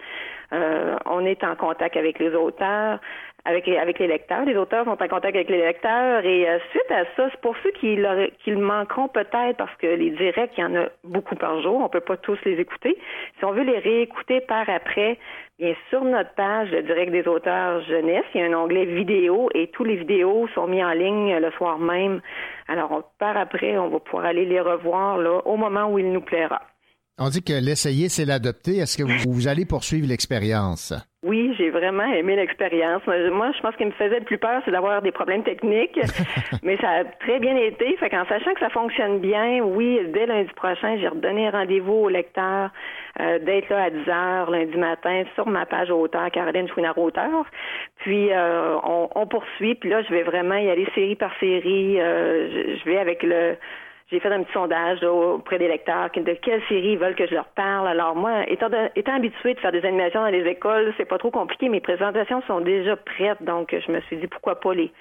euh, on est en contact avec les auteurs, avec les, avec les lecteurs. Les auteurs sont en contact avec les lecteurs. Et euh, suite à ça, c'est pour ceux qui, l'auraient- qui le manqueront peut-être, parce que les directs, il y en a beaucoup par jour. On peut pas tous les écouter. Si on veut les réécouter par après, bien sur notre page, le direct des auteurs jeunesse, il y a un onglet vidéo et tous les vidéos sont mis en ligne le soir même. Alors, on, par après, on va pouvoir aller les revoir là, au moment où il nous plaira. On dit que l'essayer, c'est l'adopter. Est-ce que vous, vous allez poursuivre l'expérience? Oui, j'ai vraiment aimé l'expérience. Moi, je pense ce qui me faisait le plus peur, c'est d'avoir des problèmes techniques. Mais ça a très bien été. Fait qu'en sachant que ça fonctionne bien, oui, dès lundi prochain, j'ai redonné rendez-vous au lecteur euh, d'être là à 10 heures lundi matin sur ma page auteur, Caroline Chouinard auteur. Puis euh, on, on poursuit. Puis là, je vais vraiment y aller série par série. Euh, je, je vais avec le j'ai fait un petit sondage auprès des lecteurs de quelle série ils veulent que je leur parle. Alors moi, étant, de- habituée de faire des animations dans les écoles, c'est pas trop compliqué. Mes présentations sont déjà prêtes, donc je me suis dit pourquoi pas les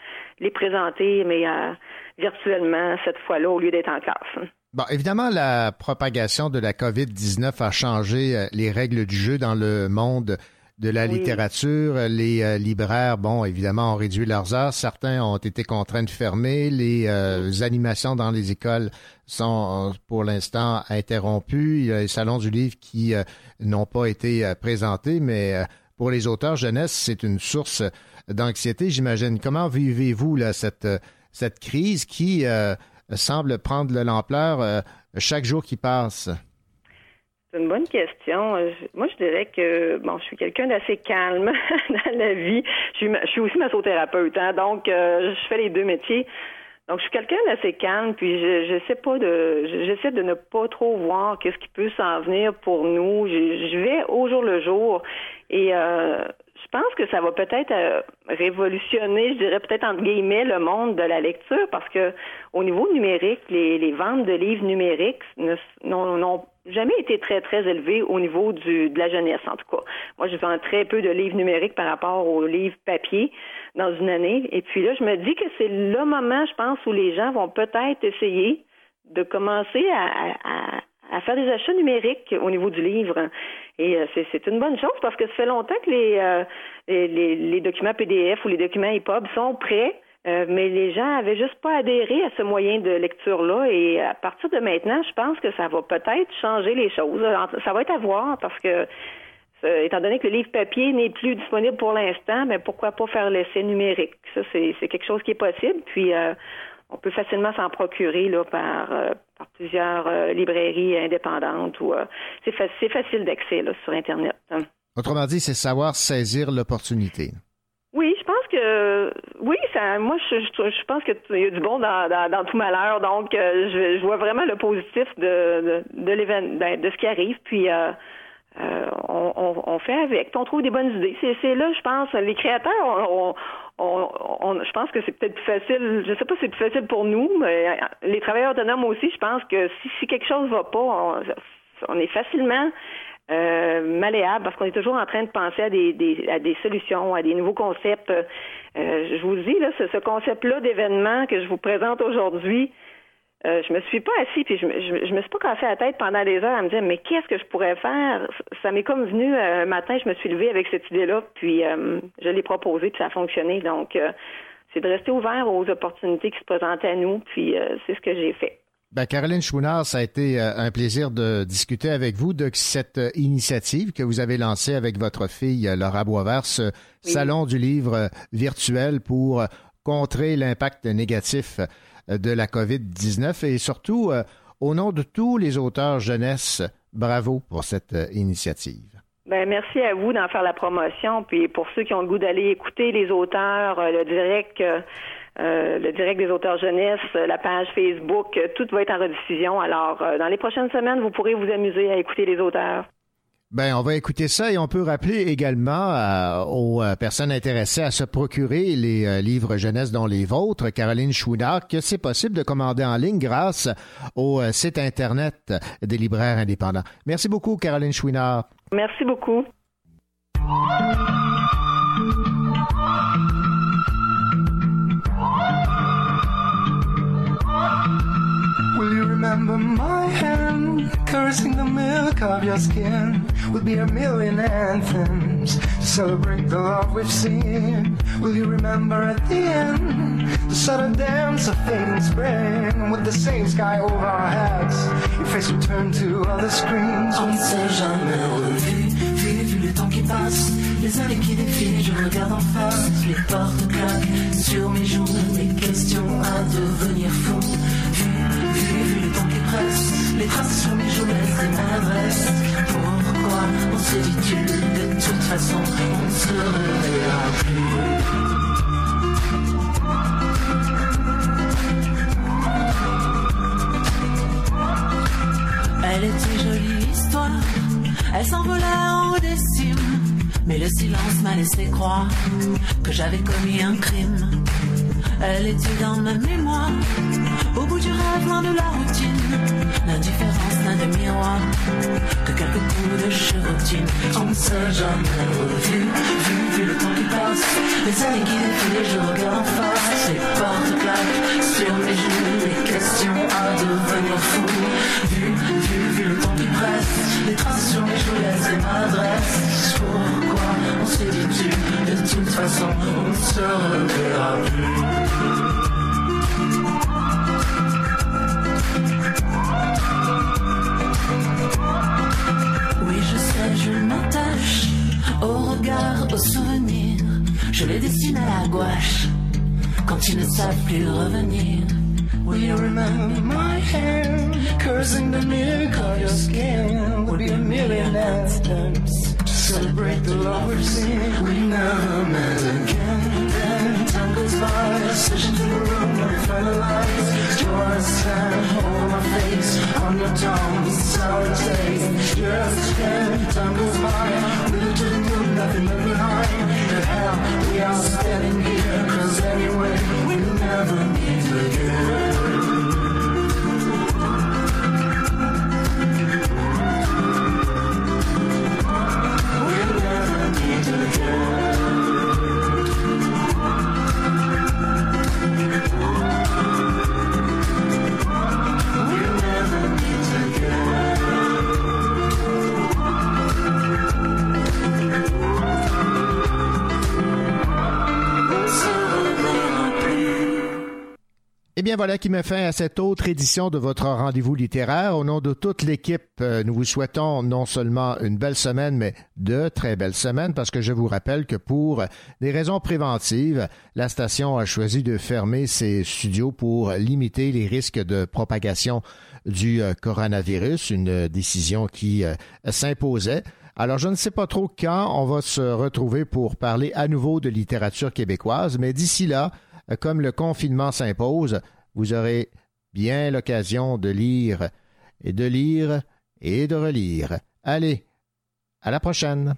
les présenter, mais euh, virtuellement cette fois-là au lieu d'être en classe. Bon, évidemment, la propagation de la COVID-19 a changé euh, les règles du jeu dans le monde de la Oui. littérature. Les euh, libraires, bon, évidemment, ont réduit leurs heures. Certains ont été contraints de fermer. Les euh, animations dans les écoles sont, euh, pour l'instant, interrompues. Il y a les salons du livre qui euh, n'ont pas été présentés, mais pour les auteurs jeunesse, c'est une source d'anxiété, j'imagine. Comment vivez-vous là, cette, cette crise qui semble prendre de l'ampleur chaque jour qui passe? C'est une bonne question. Euh, Moi, je dirais que bon, je suis quelqu'un d'assez calme dans la vie. Je suis, aussi massothérapeute, hein, donc euh, je fais les deux métiers. Donc, je suis quelqu'un d'assez calme, puis je j'essaie pas de, je- j'essaie de ne pas trop voir qu'est-ce qui peut s'en venir pour nous. Je, vais au jour le jour, et euh, je pense que ça va peut-être révolutionner, je dirais peut-être entre guillemets, le monde de la lecture, parce que au niveau numérique, les, ventes de livres numériques n'ont jamais été très, très élevées au niveau du, de la jeunesse, en tout cas. Moi, je vends très peu de livres numériques par rapport aux livres papier dans une année. Et puis là, je me dis que c'est le moment, je pense, où les gens vont peut-être essayer de commencer à, à- à- faire des achats numériques au niveau du livre. Et euh, c'est, une bonne chose parce que ça fait longtemps que les, euh, les- les documents PDF ou les documents EPUB sont prêts. Euh, mais les gens avaient juste pas adhéré à ce moyen de lecture-là. Et à partir de maintenant, je pense que ça va peut-être changer les choses. Ça va être à voir parce que euh, étant donné que le livre papier n'est plus disponible pour l'instant, mais pourquoi pas faire l'essai numérique? Ça, c'est quelque chose qui est possible. Puis, euh, on peut facilement s'en procurer là, par, plusieurs librairies indépendantes. ou C'est fa- c'est facile d'accès sur Internet. Autrement dit, c'est savoir saisir l'opportunité. Oui. Moi, je, pense qu'il y a du bon dans, tout malheur. Donc, euh, je, vois vraiment le positif de de, de, ben, ce qui arrive. Puis, euh, euh, on, fait avec. On trouve des bonnes idées. C'est, là, je pense, les créateurs. On, je pense que c'est peut-être plus facile. Je sais pas si c'est plus facile pour nous, mais les travailleurs autonomes aussi. Je pense que si, si quelque chose va pas, on est facilement euh, malléable parce qu'on est toujours en train de penser à des, des- à des solutions, à des nouveaux concepts. Euh, je vous dis, là, ce, ce concept-là d'événement que je vous présente aujourd'hui, euh, je me suis pas assis puis je, je, je me suis pas cassé la tête pendant des heures à me dire mais qu'est-ce que je pourrais faire? Ça m'est comme venu euh, un matin je me suis levée avec cette idée là puis euh, je l'ai proposée puis ça a fonctionné. Donc euh, c'est de rester ouvert aux opportunités qui se présentaient à nous puis euh, c'est ce que j'ai fait Ben, Caroline Chouinard, ça a été euh, un plaisir de discuter avec vous de cette euh, initiative que vous avez lancée avec votre fille euh, Laura Boisvert, ce salon du livre virtuel pour contrer l'impact négatif de la COVID-19 et surtout, au nom de tous les auteurs jeunesse, bravo pour cette initiative. Ben merci à vous d'en faire la promotion. Puis pour ceux qui ont le goût d'aller écouter les auteurs, le direct, euh, le direct des auteurs jeunesse, euh, la page Facebook, euh, tout va être en rediffusion. Alors dans les prochaines semaines, vous pourrez vous amuser à écouter les auteurs. Ben, on va écouter ça et on peut rappeler également euh, aux personnes intéressées à se procurer les euh, livres jeunesse dont les vôtres, Caroline Chouinard, que c'est possible de commander en ligne grâce au euh, site Internet des libraires indépendants. Merci beaucoup, Caroline Chouinard. Merci beaucoup. Remember my hand caressing the milk of your skin? Will be a million anthems to celebrate the love we've seen. Will you remember at the end the sudden dance of fading spring with the same sky over our heads? Your face turn to other screens. On ne s'est jamais revu, vu, vu le temps qui passe, les années qui défilent, je regarde en face, les portes claquent sur mes joues, les questions à devenir fou. Les traces sur mes joues, laissent m'adresse. Pourquoi on se dit tu de toute façon, on se reverra plus? Elle était jolie l'histoire, elle s'envolait en haut. Mais le silence m'a laissé croire que j'avais commis un crime. Elle était dans ma mémoire, au bout du rêve, loin de la routine. L'indifférence n'a de miroir que quelques coups de chirurgine. On ne s'est jamais revu, vu, vu le temps qui passe. Les années qui défilent, je regarde en face. Les portes claquent sur mes genoux, les questions à devenir fou. Vu, vu, vu le temps qui presse. Les traces sur mes joues laissent et m'adressent. Pourquoi on s'est dit tu De toute façon, on ne se reverra plus? Oui, je sais, je m'attache au regard, au souvenir. Je les dessine à la gouache quand ils ne savent plus revenir. Will you remember my hand cursing the milk of your skin? Would be a million anthems to celebrate the love we've seen. We never met again. is my decision to ruin every friend of lies. Yours can my face on your tongue, sour taste. Just can't. Bien, voilà qui met fin à cette autre édition de votre rendez-vous littéraire. Au nom de toute l'équipe, euh, nous vous souhaitons non seulement une belle semaine, mais de très belles semaines, parce que je vous rappelle que pour des raisons préventives, la station a choisi de fermer ses studios pour limiter les risques de propagation du euh, coronavirus, une décision qui euh, s'imposait. Alors, je ne sais pas trop quand on va se retrouver pour parler à nouveau de littérature québécoise, mais d'ici là, comme le confinement s'impose, vous aurez bien l'occasion de lire et de lire et de relire. Allez, à la prochaine.